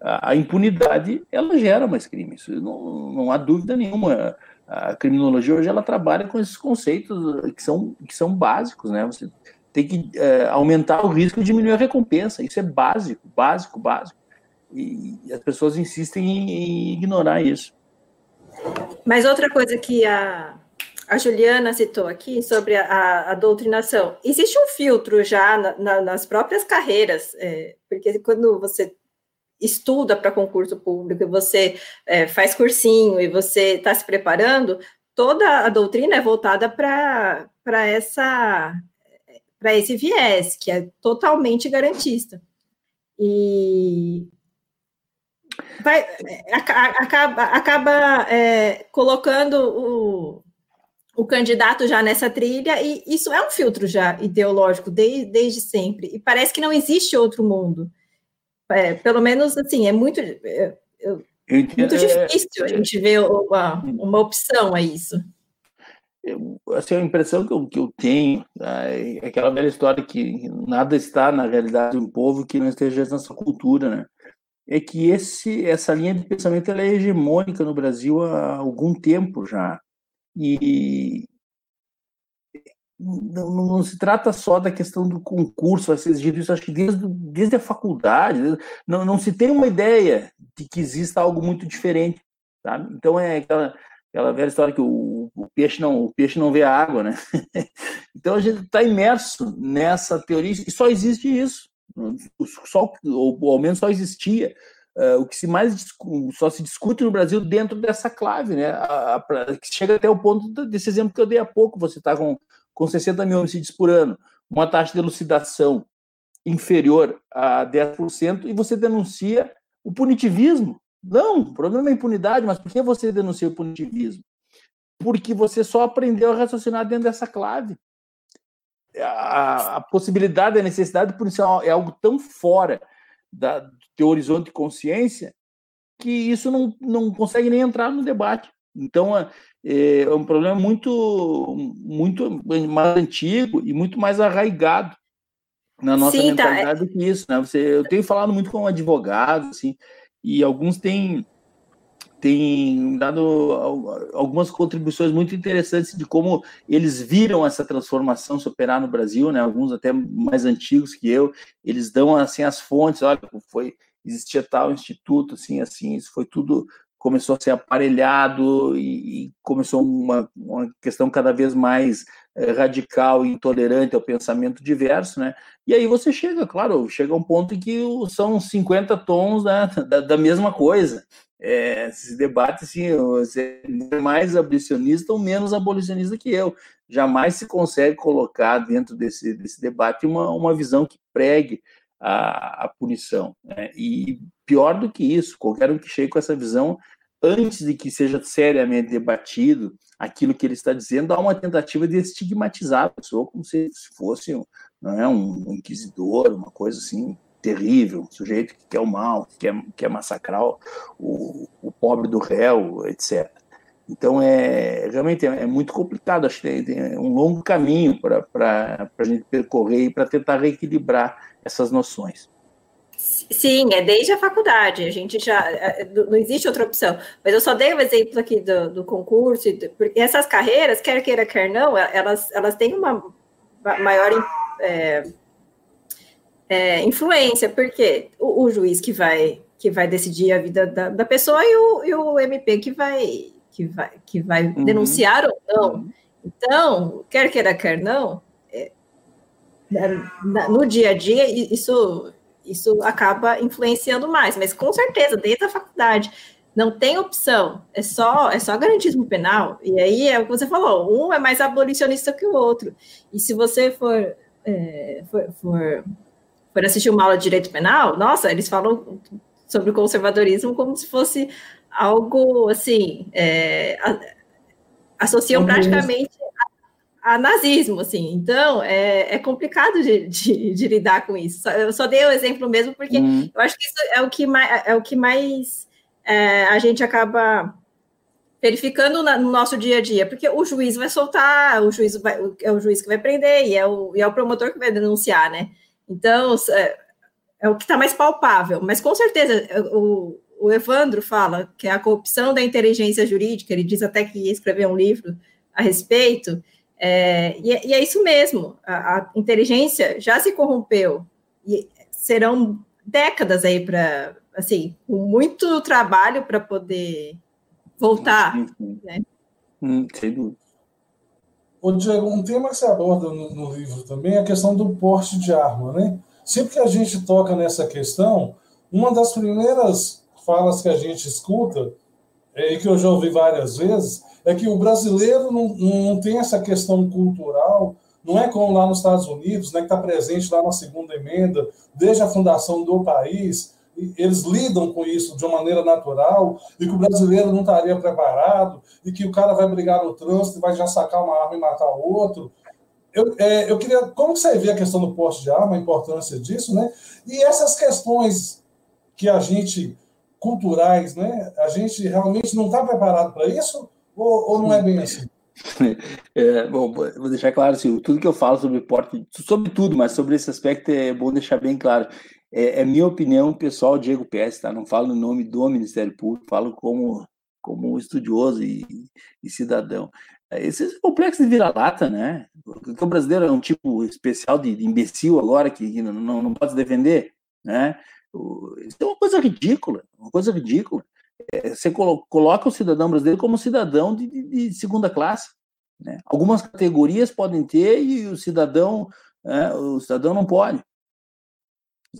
A, a impunidade, ela gera mais crimes. Não, não há dúvida nenhuma. A criminologia hoje, ela trabalha com esses conceitos que são, que são básicos, né? Você tem que é, aumentar o risco e diminuir a recompensa. Isso é básico, básico, básico. E as pessoas insistem em, ignorar isso. Mas outra coisa que a, a Juliana citou aqui sobre a, a doutrinação. Existe um filtro já na, na, nas próprias carreiras, é, porque quando você estuda para concurso público, você é, faz cursinho e você está se preparando, toda a doutrina é voltada para essa para esse viés, que é totalmente garantista. E vai, é, acaba, acaba é, colocando o, o candidato já nessa trilha, e isso é um filtro já ideológico desde, desde sempre, e parece que não existe outro mundo. É, pelo menos, assim, é muito, é, muito é, difícil a gente ver uma, uma opção a isso. Eu, assim, a impressão que eu, que eu tenho é aquela velha história que nada está na realidade de um povo que não esteja nessa cultura, né? é que esse, essa linha de pensamento ela é hegemônica no Brasil há algum tempo já. E não, não, se trata só da questão do concurso, vai ser exigido isso, acho que desde, desde a faculdade, não, não se tem uma ideia de que exista algo muito diferente, sabe? Então é aquela, aquela velha história que o, o, peixe não o peixe não vê a água, né? então a gente está imerso nessa teoria e só existe isso só, ou ao menos só existia uh, o que se mais só se discute no Brasil dentro dessa clave, né? A, a, que chega até o ponto desse exemplo que eu dei há pouco. Você está com, com 60 mil homicídios por ano, uma taxa de elucidação inferior a 10%, e você denuncia o punitivismo. Não, o problema é a impunidade, mas por que você denuncia o punitivismo? Porque você só aprendeu a raciocinar dentro dessa clave a, a possibilidade, a necessidade policial é algo tão fora da, do teu horizonte de consciência que isso não, não consegue nem entrar no debate. Então, é, é um problema muito, muito mais antigo e muito mais arraigado na nossa Sim, mentalidade tá. do que isso. Né? Você, eu tenho falado muito com advogados, assim, e alguns têm tem dado algumas contribuições muito interessantes de como eles viram essa transformação se operar no Brasil, né? Alguns até mais antigos que eu, eles dão assim as fontes, olha, foi existia tal instituto, assim, assim, isso foi tudo começou a ser aparelhado e, e começou uma, uma questão cada vez mais é, radical e intolerante ao pensamento diverso, né? E aí você chega, claro, chega a um ponto em que são 50 tons né, da, da mesma coisa, é, se debate assim, você é mais abolicionista ou menos abolicionista que eu. Jamais se consegue colocar dentro desse, desse debate uma, uma visão que pregue a, a punição. Né? E pior do que isso, qualquer um que chegue com essa visão, antes de que seja seriamente debatido aquilo que ele está dizendo, há uma tentativa de estigmatizar a pessoa como se fosse não é, um inquisidor, uma coisa assim terrível, um sujeito que quer o mal, que quer, quer massacrar o, o pobre do réu, etc. Então, é, realmente é, é muito complicado, acho que tem, um longo caminho para a gente percorrer e para tentar reequilibrar essas noções. Sim, é desde a faculdade, a gente já, é, não existe outra opção, mas eu só dei o um exemplo aqui do, do concurso, porque essas carreiras, quer queira, quer não, elas, elas têm uma maior é, é, influência, porque o, o, juiz que vai que vai decidir a vida da, da pessoa e o, e o MP que vai que vai, que vai uhum. denunciar ou não. Uhum. Então, quer queira, quer não, é, no dia a dia, isso, isso acaba influenciando mais, mas com certeza, dentro da faculdade, não tem opção, é só é só garantismo penal, e aí é o que você falou, um é mais abolicionista que o outro, e se você for, é, for, for, for assistir uma aula de direito penal, nossa, eles falam sobre conservadorismo como se fosse algo assim, é, associam praticamente a, a, nazismo, assim. Então é, é complicado de, de, de, lidar com isso. Eu só dei o exemplo mesmo porque hum. eu acho que isso é o que mais, é o que mais é, a gente acaba verificando na, no nosso dia a dia, porque o juiz vai soltar, o juiz vai, é o juiz que vai prender e é o, e é o promotor que vai denunciar, né? Então é, é o que está mais palpável, mas com certeza o, o Evandro fala que é a corrupção da inteligência jurídica, ele diz até que ia escrever um livro a respeito, é, e, é, e, é isso mesmo, a, a, inteligência já se corrompeu, e serão décadas aí para, assim, com muito trabalho para poder voltar, sim, sim. né? Hum, sem dúvida. Ô, Diego, um tema que você aborda no, no livro também é a questão do porte de arma, né? Sempre que a gente toca nessa questão, uma das primeiras falas que a gente escuta, é, e que eu já ouvi várias vezes, é que o brasileiro não, não tem essa questão cultural, não é como lá nos Estados Unidos, né, que está presente lá na segunda emenda, desde a fundação do país, eles lidam com isso de uma maneira natural, e que o brasileiro não estaria preparado, e que o cara vai brigar no trânsito e vai já sacar uma arma e matar o outro. Eu, é, eu queria. Como você vê a questão do porte de arma, a importância disso, né? E essas questões que a gente culturais, né? A gente realmente não está preparado para isso ou, ou, não é bem assim? É, bom, vou deixar claro assim, tudo que eu falo sobre porte, sobre tudo, mas sobre esse aspecto é bom deixar bem claro. É, é minha opinião pessoal, Diego Pérez, tá? Não falo no nome do Ministério Público, falo como como estudioso e, e cidadão. É, esse complexo de vira-lata, né? Porque o brasileiro é um tipo especial de, de imbecil agora que, não, não, não pode se defender, né? Isso é uma coisa ridícula, uma coisa ridícula. É, você coloca o cidadão brasileiro como cidadão de, de, de segunda classe. Né? Algumas categorias podem ter e o cidadão, é, o cidadão não pode.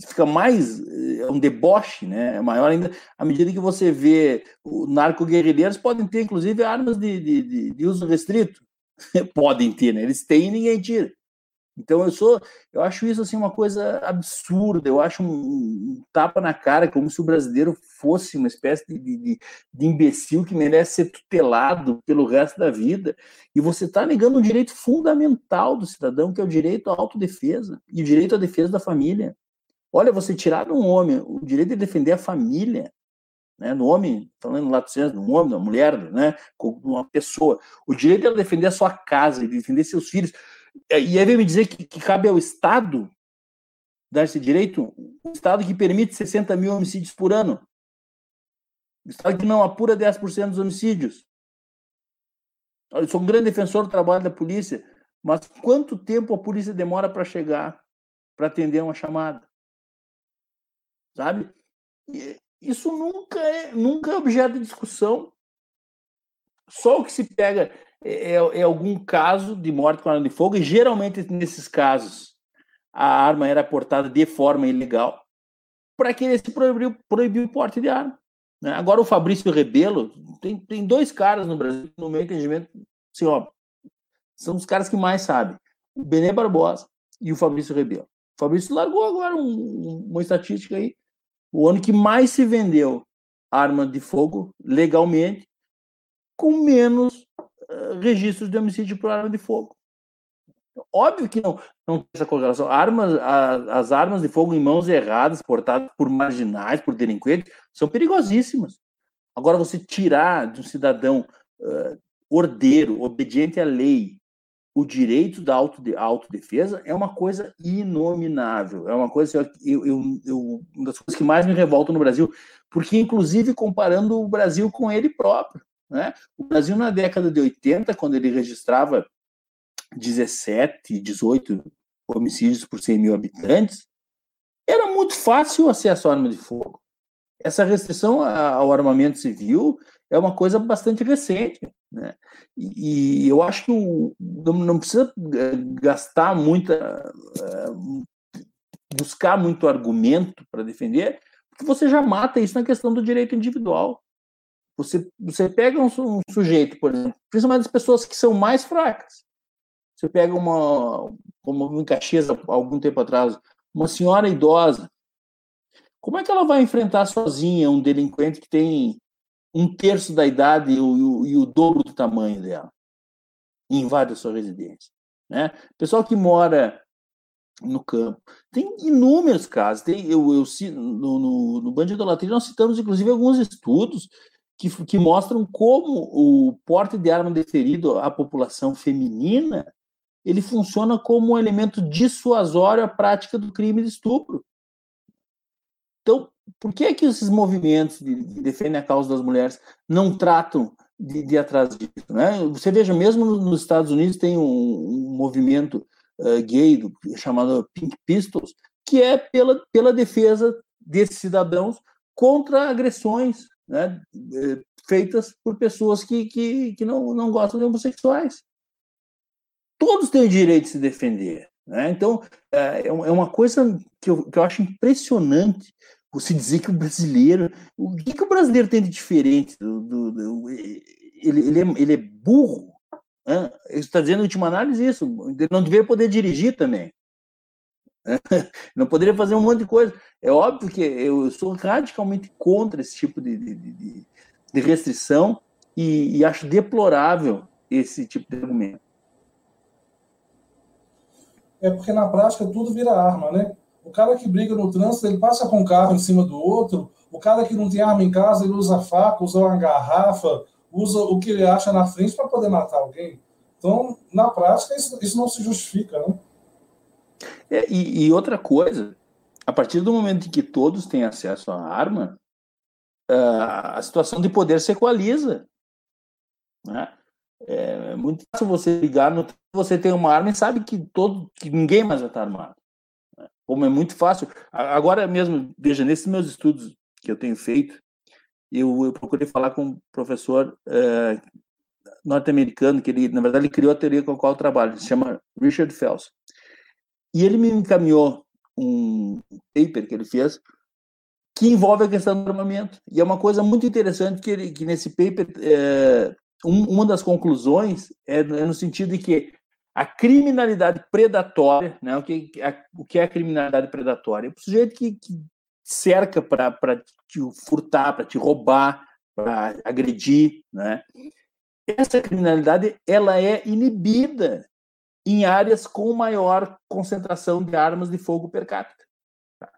Fica mais é um deboche, né? É maior ainda à medida que você vê o narco-guerrilheiros podem ter, inclusive, armas de, de, de uso restrito. podem ter, né? Eles têm e ninguém tira. Então eu sou, eu acho isso assim uma coisa absurda. Eu acho um, um tapa na cara, como se o brasileiro fosse uma espécie de, de, de imbecil que merece ser tutelado pelo resto da vida. E você está negando um direito fundamental do cidadão, que é o direito à autodefesa e o direito à defesa da família. Olha, você tirar de um homem o direito de defender a família, né, no homem, falando lá do homem, da mulher, né, uma pessoa, o direito de defender a sua casa e defender seus filhos. É, e aí vem me dizer que, que cabe ao Estado dar esse direito? Um Estado que permite 60 mil homicídios por ano. Um Estado que não apura 10% dos homicídios. Eu sou um grande defensor do trabalho da polícia, mas quanto tempo a polícia demora para chegar, para atender uma chamada? Sabe? Isso nunca é, nunca é objeto de discussão. Só o que se pega é, é, é algum caso de morte com arma de fogo, e geralmente nesses casos a arma era portada de forma ilegal, para que se proibiu, proibiu o porte de arma. Né? Agora o Fabrício Rebelo, tem, tem dois caras no Brasil, no meu entendimento, assim, ó, são os caras que mais sabem, o Benê Barbosa e o Fabrício Rebelo. Fabrício largou agora um, uma estatística aí, o ano que mais se vendeu arma de fogo legalmente, com menos registros de homicídio por arma de fogo. Óbvio que não, não tem essa correlação. Armas, a, as armas de fogo em mãos erradas, portadas por marginais, por delinquentes, são perigosíssimas. Agora, você tirar de um cidadão uh, ordeiro, obediente à lei, o direito da autodefesa é uma coisa inominável. É uma coisa eu, eu, eu, uma das coisas que mais me revoltam no Brasil, porque, inclusive, comparando o Brasil com ele próprio. Né? O Brasil, na década de 80, quando ele registrava 17, 18 homicídios por 100 mil habitantes, era muito fácil o acesso à arma de fogo. Essa restrição ao armamento civil é uma coisa bastante recente. Né? E, eu acho que o, não, precisa eh, gastar muita. Uh, buscar muito argumento para defender, porque você já mata isso na questão do direito individual. Você, você pega um, um sujeito, por exemplo, principalmente as pessoas que são mais fracas. Você pega uma, como em Caxias, algum tempo atrás, uma senhora idosa. Como é que ela vai enfrentar sozinha um delinquente que tem um terço da idade e o, e o dobro do tamanho dela e invade a sua residência? Né? Pessoal que mora no campo. Tem inúmeros casos. Tem, eu, eu, no, no, no de Idolatria nós citamos, inclusive, alguns estudos que, que mostram como o porte de arma deferido à população feminina ele funciona como um elemento dissuasório à prática do crime de estupro. Então, por que é que esses movimentos de, de defendem a causa das mulheres não tratam de, de atrás disso? Né? Você veja, mesmo nos Estados Unidos tem um, um movimento uh, gay do, chamado Pink Pistols, que é pela, pela defesa desses cidadãos contra agressões né, eh, feitas por pessoas que, que, que não, não gostam de homossexuais todos têm o direito de se defender. Né? Então, é, é, é uma coisa que eu, que eu acho impressionante você dizer que o brasileiro. O que, que o brasileiro tem de diferente? Do, do, do ele, ele, é, ele é burro. Né? Está dizendo, em última análise, isso. Ele não deveria poder dirigir também. Não poderia fazer um monte de coisa. É óbvio que eu sou radicalmente contra esse tipo de, de, de, de restrição e, e acho deplorável esse tipo de argumento é porque na prática tudo vira arma, né? O cara que briga no trânsito, ele passa com o carro em cima do outro. O cara que não tem arma em casa, ele usa faca, usa uma garrafa, usa o que ele acha na frente para poder matar alguém. Então, na prática, isso, isso não se justifica, né? É, e, e, outra coisa, a partir do momento em que todos têm acesso à arma, a situação de poder se equaliza. Né? É muito fácil você ligar no você tem uma arma e sabe que todo que ninguém mais vai estar armado. Né? Como é muito fácil. Agora mesmo, veja, nesses meus estudos que eu tenho feito, eu, eu procurei falar com um professor é, norte-americano, que ele, na verdade, ele criou a teoria com a qual eu trabalho, se chama Richard Fels. E ele me encaminhou um paper que ele fez que envolve a questão do armamento. E é uma coisa muito interessante que, ele, que nesse paper é, um, uma das conclusões é, é, no sentido de que a criminalidade predatória, né, o, que, a, o que é a criminalidade predatória? É o sujeito que, que cerca para te furtar, para te roubar, para agredir, né? Essa criminalidade ela é inibida em áreas com maior concentração de armas de fogo per capita. Tá?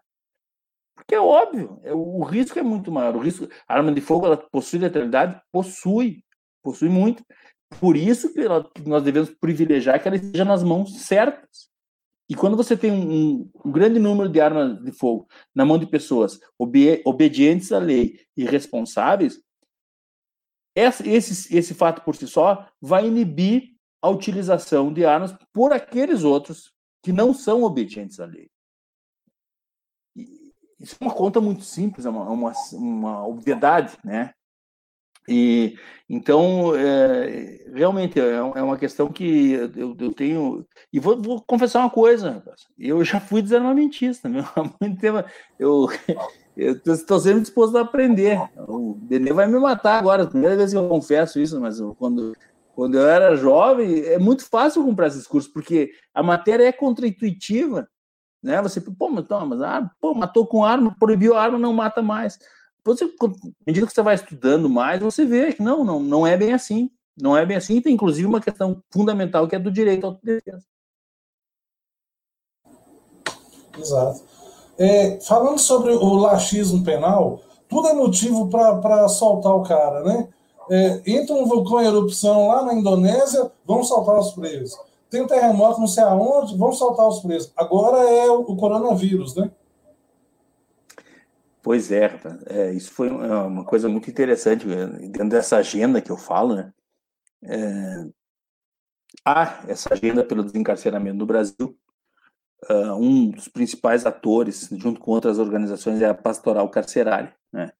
Porque é óbvio, é, o risco é muito maior. O risco, a arma de fogo ela possui letalidade, possui, possui muito. Por isso que nós devemos privilegiar que ela esteja nas mãos certas. E quando você tem um, um grande número de armas de fogo na mão de pessoas obe obedientes à lei e responsáveis, esse, esse fato por si só vai inibir a utilização de armas por aqueles outros que não são obedientes à lei. isso é uma conta muito simples, é uma, uma, uma obviedade, né? E então é, realmente é, é uma questão que eu, eu tenho e vou, vou, confessar uma coisa, eu já fui desarmamentista, meu, há muito tempo eu estou sempre disposto a aprender. O Benê vai me matar agora, primeira vez que eu confesso isso, mas eu, quando quando eu era jovem é muito fácil comprar esses cursos porque a matéria é contraintuitiva, né? Você pô, mas, toma, mas ah, pô, matou com arma, proibiu a arma, não mata mais você, à medida que você vai estudando mais, você vê que não, não, não é bem assim. Não é bem assim. Tem inclusive uma questão fundamental que é do direito à autodefesa. Exato. É, falando sobre o laxismo penal, tudo é motivo para soltar o cara, né? É, entra um vulcão em erupção lá na Indonésia, vão soltar os presos. Tem um terremoto não sei aonde, vão soltar os presos. Agora é o, o coronavírus, né? Pois é, é, isso foi uma coisa muito interessante eh, dentro dessa agenda que eu falo, né? É, há essa agenda pelo desencarceramento no Brasil. Uh, um dos principais atores, junto com outras organizações, é a Pastoral Carcerária, né?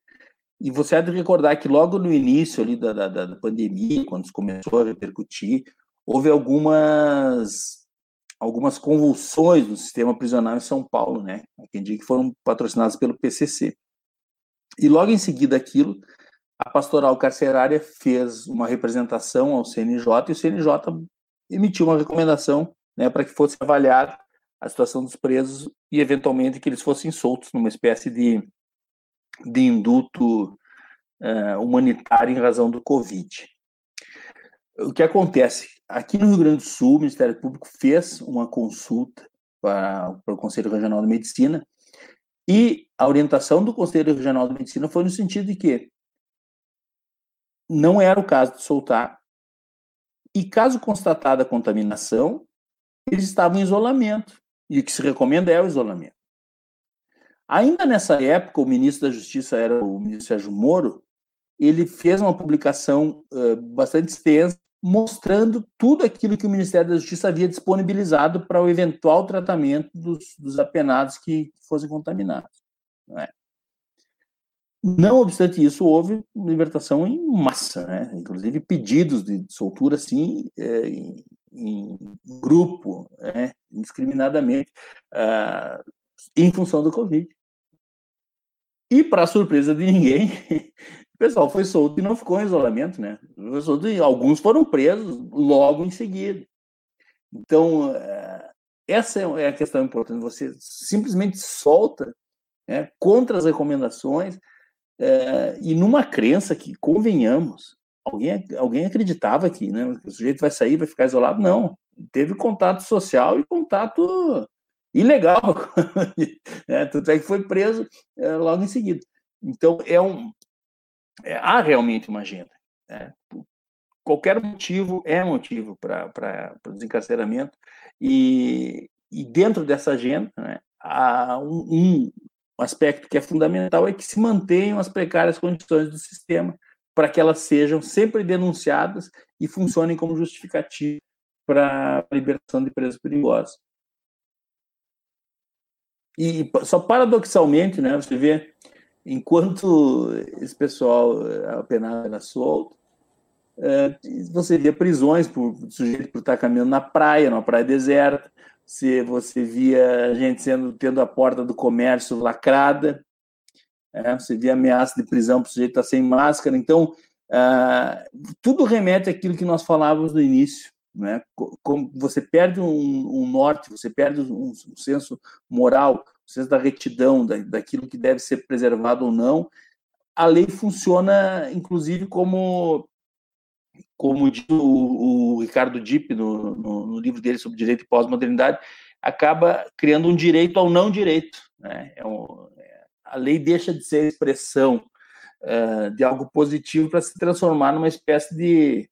E você há de recordar que logo no início ali da, da, da pandemia, quando começou a repercutir, houve algumas algumas convulsões no sistema prisional em São Paulo, né? Diz que foram patrocinadas pelo PCC. E logo em seguida aquilo, a pastoral carcerária fez uma representação ao CNJ e o CNJ emitiu uma recomendação né, para que fosse avaliada a situação dos presos e, eventualmente, que eles fossem soltos numa espécie de, de induto uh, humanitário em razão do Covid. O que acontece? Aqui no Rio Grande do Sul, o Ministério Público fez uma consulta para, para o Conselho Regional de Medicina e a orientação do Conselho Regional de Medicina foi no sentido de que não era o caso de soltar. E caso constatada a contaminação, eles estavam em isolamento. E o que se recomenda é o isolamento. Ainda nessa época, o ministro da Justiça era o ministro Sérgio Moro, ele fez uma publicação uh, bastante extensa mostrando tudo aquilo que o Ministério da Justiça havia disponibilizado para o eventual tratamento dos, dos apenados que fossem contaminados. Não, é? não obstante isso, houve libertação em massa, né? inclusive pedidos de soltura assim, é, em, em, grupo, né? indiscriminadamente, uh, em função do Covid. E, para surpresa de ninguém, o pessoal foi solto e não ficou em isolamento, né? Alguns foram presos logo em seguida. Então, eh, essa é a questão importante. Você simplesmente solta né, contra as recomendações é, e numa crença que, convenhamos, alguém, alguém acreditava que né, o sujeito vai sair, vai ficar isolado. Não. Teve contato social e contato ilegal. né? Tanto é que foi preso é, logo em seguida. Então, é um, é, há realmente uma agenda. Né? Qualquer motivo é motivo para o desencarceramento, e, e dentro dessa agenda, né, há um, um aspecto que é fundamental é que se mantenham as precárias condições do sistema para que elas sejam sempre denunciadas e funcionem como justificativa para a libertação de presos perigosos. E só paradoxalmente, né, você vê enquanto esse pessoal eh, apenas era solto, é, você via prisões por sujeito por estar caminhando na praia, numa praia deserta, se você via gente sendo tendo a porta do comércio lacrada, é, você via ameaça de prisão para o sujeito estar sem máscara. Então, é, tudo remete àquilo que nós falávamos no início. Né? Como você perde um, norte, você perde um senso moral, senso da retidão, da, daquilo que deve ser preservado ou não, a lei funciona, inclusive, como, como diz o, o Ricardo Dipp no, no, no, livro dele sobre direito e pós-modernidade, acaba criando um direito ao não direito. Né? É um, é, a lei deixa de ser expressão uh, de algo positivo para se transformar numa espécie de.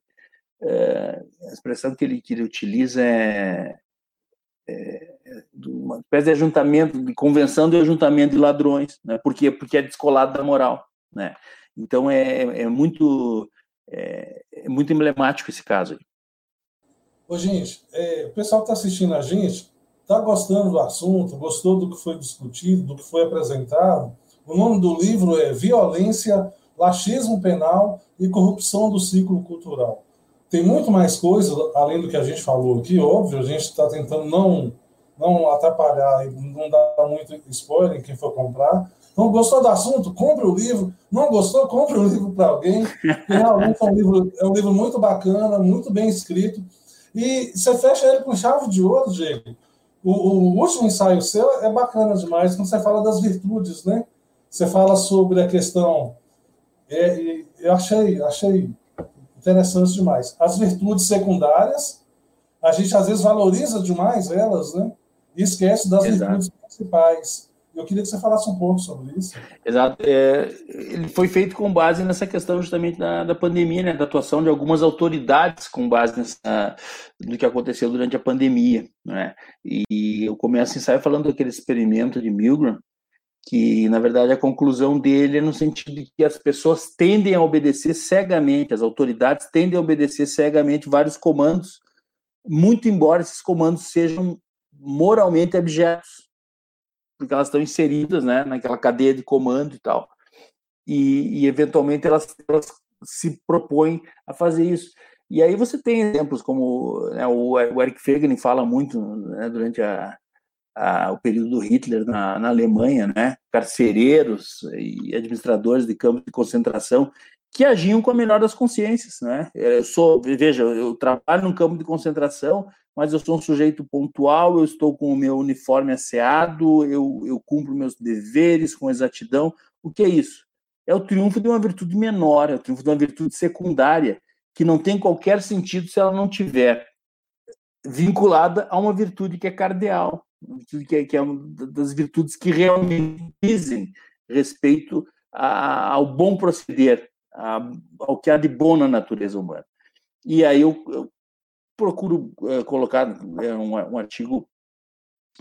Uh, a expressão que ele, que ele utiliza é, é uma espécie de ajuntamento, de convenção de ajuntamento de ladrões, né? Porque porque é descolado da moral, né? Então é, é muito é, é muito emblemático esse caso. Aí. Ô, gente, é, o pessoal que está assistindo a gente está gostando do assunto, gostou do que foi discutido, do que foi apresentado. O nome do livro é Violência, Laxismo Penal e Corrupção do Ciclo Cultural. Tem muito mais coisa além do que a gente falou aqui, óbvio, a gente está tentando não não atrapalhar e não dar muito spoiler em quem for comprar. Então, gostou do assunto? Compre o livro. Não gostou? Compre o livro para alguém. Realmente é um, livro, é um livro muito bacana, muito bem escrito. E você fecha ele com chave de ouro, Diego. O, o, último ensaio seu é bacana demais, quando você fala das virtudes, né? Você fala sobre a questão. É, eu achei, achei interessante demais. As virtudes secundárias, a gente às vezes valoriza demais elas, né? E esquece das Exato. virtudes principais. Eu queria que você falasse um pouco sobre isso. Exato. É, ele foi feito com base nessa questão justamente da, da pandemia, né, da atuação de algumas autoridades com base nessa, no que aconteceu durante a pandemia. Né? E eu começo o ensaio falando daquele experimento de Milgram, que na verdade a conclusão dele é no sentido de que as pessoas tendem a obedecer cegamente, as autoridades tendem a obedecer cegamente vários comandos, muito embora esses comandos sejam moralmente abjetos, porque elas estão inseridas né, naquela cadeia de comando e tal. e, e eventualmente elas, elas, se propõem a fazer isso. E aí você tem exemplos como né, o, o Eric Fegner fala muito né, durante a, a, o período do Hitler na, na, Alemanha, né, carcereiros e administradores de campos de concentração que agiam com a melhor das consciências, né? Eu sou, veja, eu trabalho num campo de concentração, mas eu sou um sujeito pontual, eu estou com o meu uniforme asseado, eu, eu cumpro meus deveres com exatidão. O que é isso? É o triunfo de uma virtude menor, é o triunfo de uma virtude secundária, que não tem qualquer sentido se ela não tiver vinculada a uma virtude que é cardeal, que é, que é uma das virtudes que realmente dizem respeito a, ao bom proceder, a, ao que há de bom na natureza humana. E aí eu, eu procuro uh, colocar é, um, um, artigo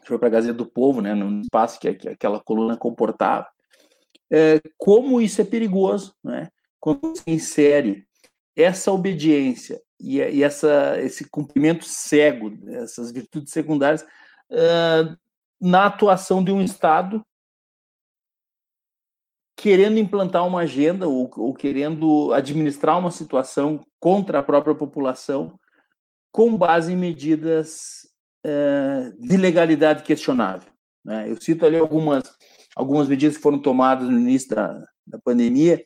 que foi para a Gazeta do Povo, né, no espaço que, que aquela coluna comportava, é, como isso é perigoso, né? Quando se insere essa obediência e, e essa, esse cumprimento cego, essas virtudes secundárias, uh, na atuação de um Estado querendo implantar uma agenda ou, ou, querendo administrar uma situação contra a própria população com base em medidas uh, de legalidade questionável. Né? Eu cito ali algumas, algumas medidas que foram tomadas no início da, da pandemia,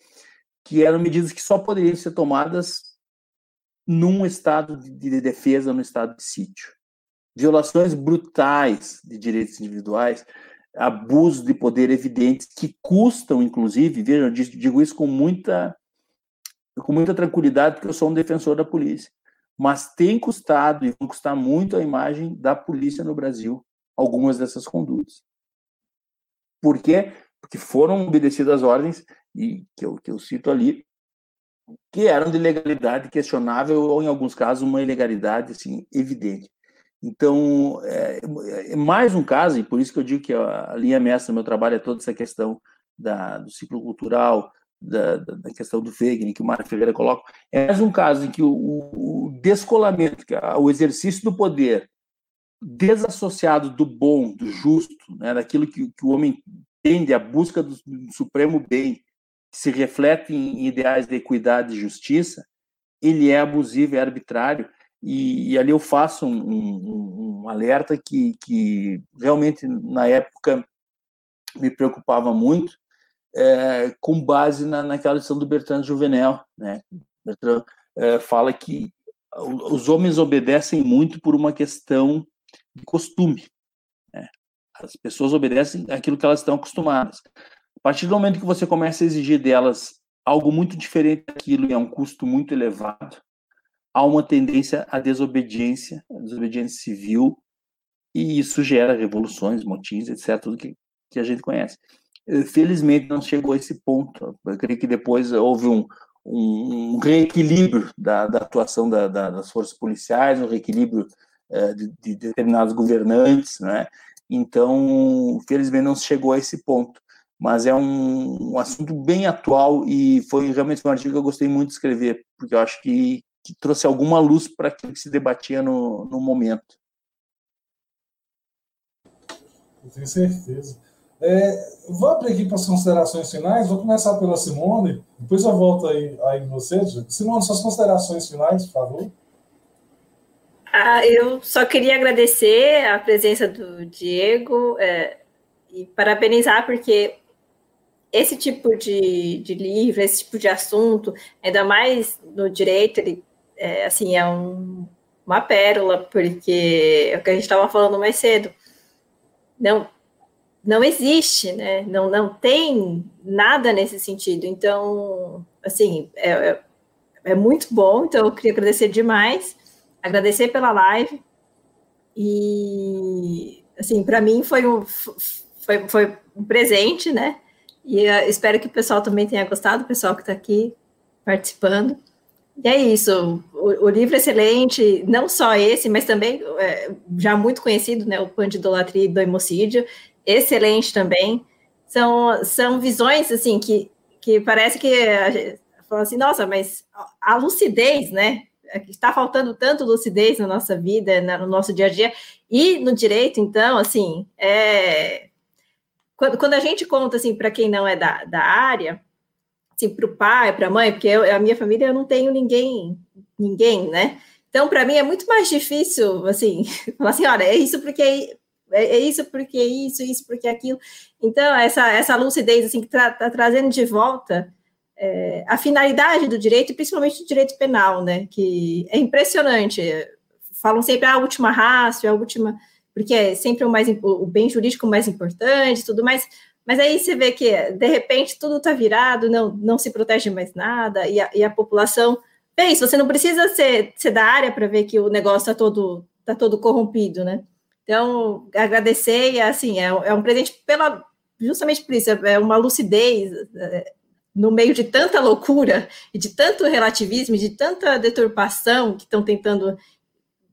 que eram medidas que só poderiam ser tomadas num estado de defesa, no estado de sítio. Violações brutais de direitos individuais, abusos de poder evidentes que custam, inclusive, vejam, digo isso com muita, com muita tranquilidade, porque eu sou um defensor da polícia, mas tem custado e vão custar muito a imagem da polícia no Brasil, algumas dessas condutas. Por quê? Porque foram obedecidas ordens e que eu, que eu cito ali, que eram de legalidade questionável ou, em alguns casos, uma ilegalidade assim, evidente. Então, é, é, mais um caso, e por isso que eu digo que a linha mestra do meu trabalho é toda essa questão da, do ciclo cultural, da, da, questão do Fegner, que o Mário Ferreira coloca, é mais um caso em que o, o descolamento, o exercício do poder desassociado do bom, do justo, né, daquilo que, que o homem tende, a busca do, do supremo bem, que se reflete em ideais de equidade e justiça, ele é abusivo, é arbitrário, e, e ali eu faço um, um, um, alerta que, que realmente, na época, me preocupava muito, é, com base na, naquela lição do Bertrand Juvenel. Né? Bertrand é, fala que os homens obedecem muito por uma questão de costume. Né? As pessoas obedecem aquilo que elas estão acostumadas partir do momento que você começa a exigir delas algo muito diferente daquilo e a um custo muito elevado, há uma tendência à desobediência, à desobediência civil, e isso gera revoluções, motins, etc., tudo que, que a gente conhece. Eh, felizmente não chegou a esse ponto. Eu creio que depois houve um, um, reequilíbrio da, da atuação da, da, das forças policiais, um reequilíbrio uh, de, de, determinados governantes, né? Então, felizmente não chegou a esse ponto mas é um, um, assunto bem atual e foi realmente um artigo que eu gostei muito de escrever, porque eu acho que, que trouxe alguma luz para aquilo que se debatia no, no momento. Eu tenho certeza. É, vou abrir aqui para as considerações finais, vou começar pela Simone, depois eu volto aí, aí você. Simone, suas considerações finais, por favor. Ah, eu só queria agradecer a presença do Diego é, e parabenizar, porque esse tipo de, de livro, esse tipo de assunto, ainda mais no direito, ele é, assim, é um, uma pérola, porque é o que a gente estava falando mais cedo. Não, não existe, né? Não, não tem nada nesse sentido. Então, assim, é, é, é muito bom. Então, eu queria agradecer demais, agradecer pela live. E, assim, para mim foi um, foi, foi um presente, né? E espero que o pessoal também tenha gostado, o pessoal que está aqui participando. E é isso, o, o, livro é excelente, não só esse, mas também é, já muito conhecido, né, o Pan de Idolatria e do Hemocídio, excelente também. São, são visões, assim, que, que parece que fala assim, nossa, mas a lucidez, né, está faltando tanto lucidez na nossa vida, no nosso dia a dia, e no direito, então, assim, é quando, quando a gente conta, assim, para quem não é da, da área, assim, para o pai, para a mãe, porque eu, a minha família eu não tenho ninguém, ninguém, né? Então, para mim é muito mais difícil, assim, falar assim, olha, é isso porque é, é isso porque isso, isso porque aquilo. Então, essa, essa lucidez, assim, que está tra trazendo de volta é, a finalidade do direito, e principalmente do direito penal, né? Que é impressionante. Falam sempre ah, a última raça, a última, porque é sempre o mais o bem jurídico mais importante, tudo mais. Mas aí você vê que de repente tudo está virado, não, não se protege mais nada, e a, e a população. Isso, você não precisa ser, ser da área para ver que o negócio está todo, tá todo corrompido, né? Então, agradecer, e assim, é, é um presente pela, justamente por isso, é uma lucidez é, no meio de tanta loucura e de tanto relativismo, de tanta deturpação que estão tentando,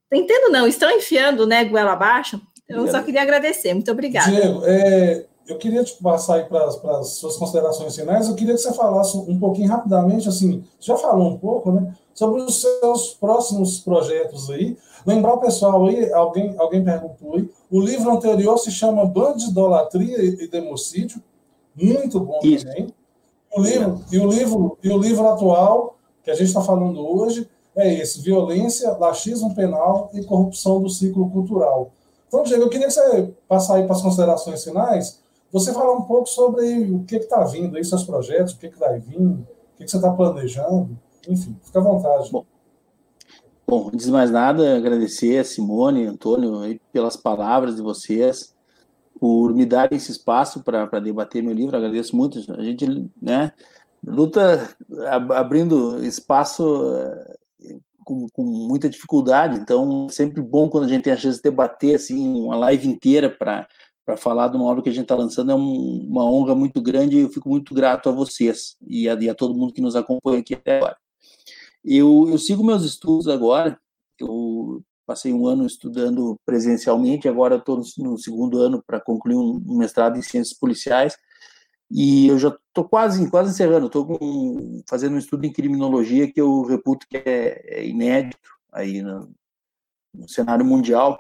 tentando não, estão enfiando né, goela abaixo. Eu só queria agradecer. Muito obrigada. Diego, é, eu queria te passar aí para as suas considerações finais. Eu queria que você falasse um pouquinho rapidamente, assim, já falou um pouco, né, sobre os seus próximos projetos aí. Lembrar o pessoal aí, alguém, alguém perguntou aí, o livro anterior se chama Bando de Idolatria e Democídio, muito bom Isso. também. O livro, e, o livro, e o livro atual, que a gente está falando hoje, é esse: Violência, Laxismo Penal e Corrupção do Ciclo Cultural. Então, Diego, eu queria que você passasse aí para as considerações finais, você falar um pouco sobre o que está vindo aí, seus projetos, o que, que vai vir, o que, que você está planejando, enfim, fica à vontade. Bom, bom, antes de mais nada, agradecer a Simone, Antônio, pelas palavras de vocês por me dar esse espaço para debater meu livro. Agradeço muito. A gente, né, luta abrindo espaço eh, com, com, muita dificuldade. Então, sempre bom quando a gente tem a chance de debater assim uma live inteira para para falar de uma obra que a gente está lançando é um, uma honra muito grande e eu fico muito grato a vocês e a, e a todo mundo que nos acompanha aqui até agora. Eu, eu sigo meus estudos agora, eu passei um ano estudando presencialmente, agora estou no segundo ano para concluir um mestrado em ciências policiais, e eu já estou quase, quase encerrando, estou fazendo um estudo em criminologia que eu reputo que é, é inédito aí no, no, cenário mundial,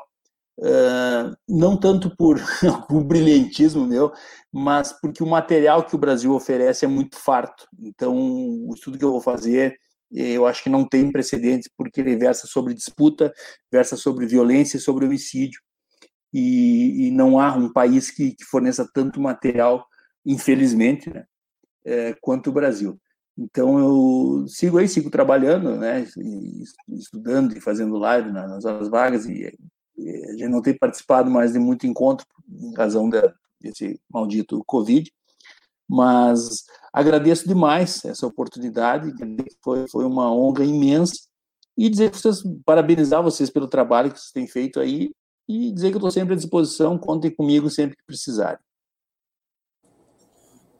uh, não tanto por o brilhantismo meu, mas porque o material que o Brasil oferece é muito farto. Então, o estudo que eu vou fazer eu acho que não tem precedentes porque ele versa sobre disputa, versa sobre violência e sobre homicídio. E, e não há um país que, que, forneça tanto material, infelizmente, né, é, quanto o Brasil. Então eu sigo aí, sigo trabalhando, né, estudando e fazendo live nas horas vagas e a gente não tem participado mais de muito encontro em razão desse maldito Covid, mas agradeço demais essa oportunidade, foi, foi uma honra imensa, e dizer que vocês, parabenizar vocês pelo trabalho que vocês têm feito aí, e dizer que eu estou sempre à disposição, contem comigo sempre que precisarem.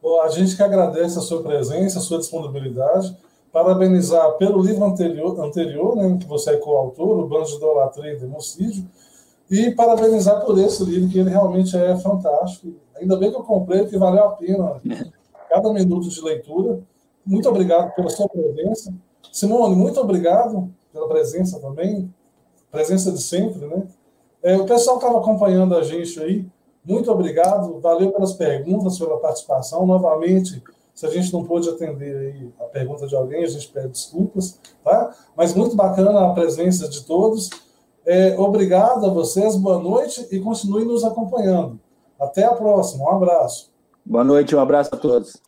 Bom, a gente que agradece a sua presença, a sua disponibilidade, parabenizar pelo livro anterior, anterior né, que você é coautor, O Bando de Idolatria e Democídio, e parabenizar por esse livro, que ele realmente é fantástico. Ainda bem que eu comprei, porque valeu a pena cada minuto de leitura. Muito obrigado pela sua presença. Simone, muito obrigado pela presença também, presença de sempre, né? É, o pessoal estava acompanhando a gente aí, muito obrigado, valeu pelas perguntas, pela participação. Novamente, se a gente não pôde atender aí a pergunta de alguém, a gente pede desculpas, tá? Mas muito bacana a presença de todos. É, obrigado a vocês, boa noite e continue nos acompanhando. Até a próxima, um abraço. Boa noite, um abraço a todos.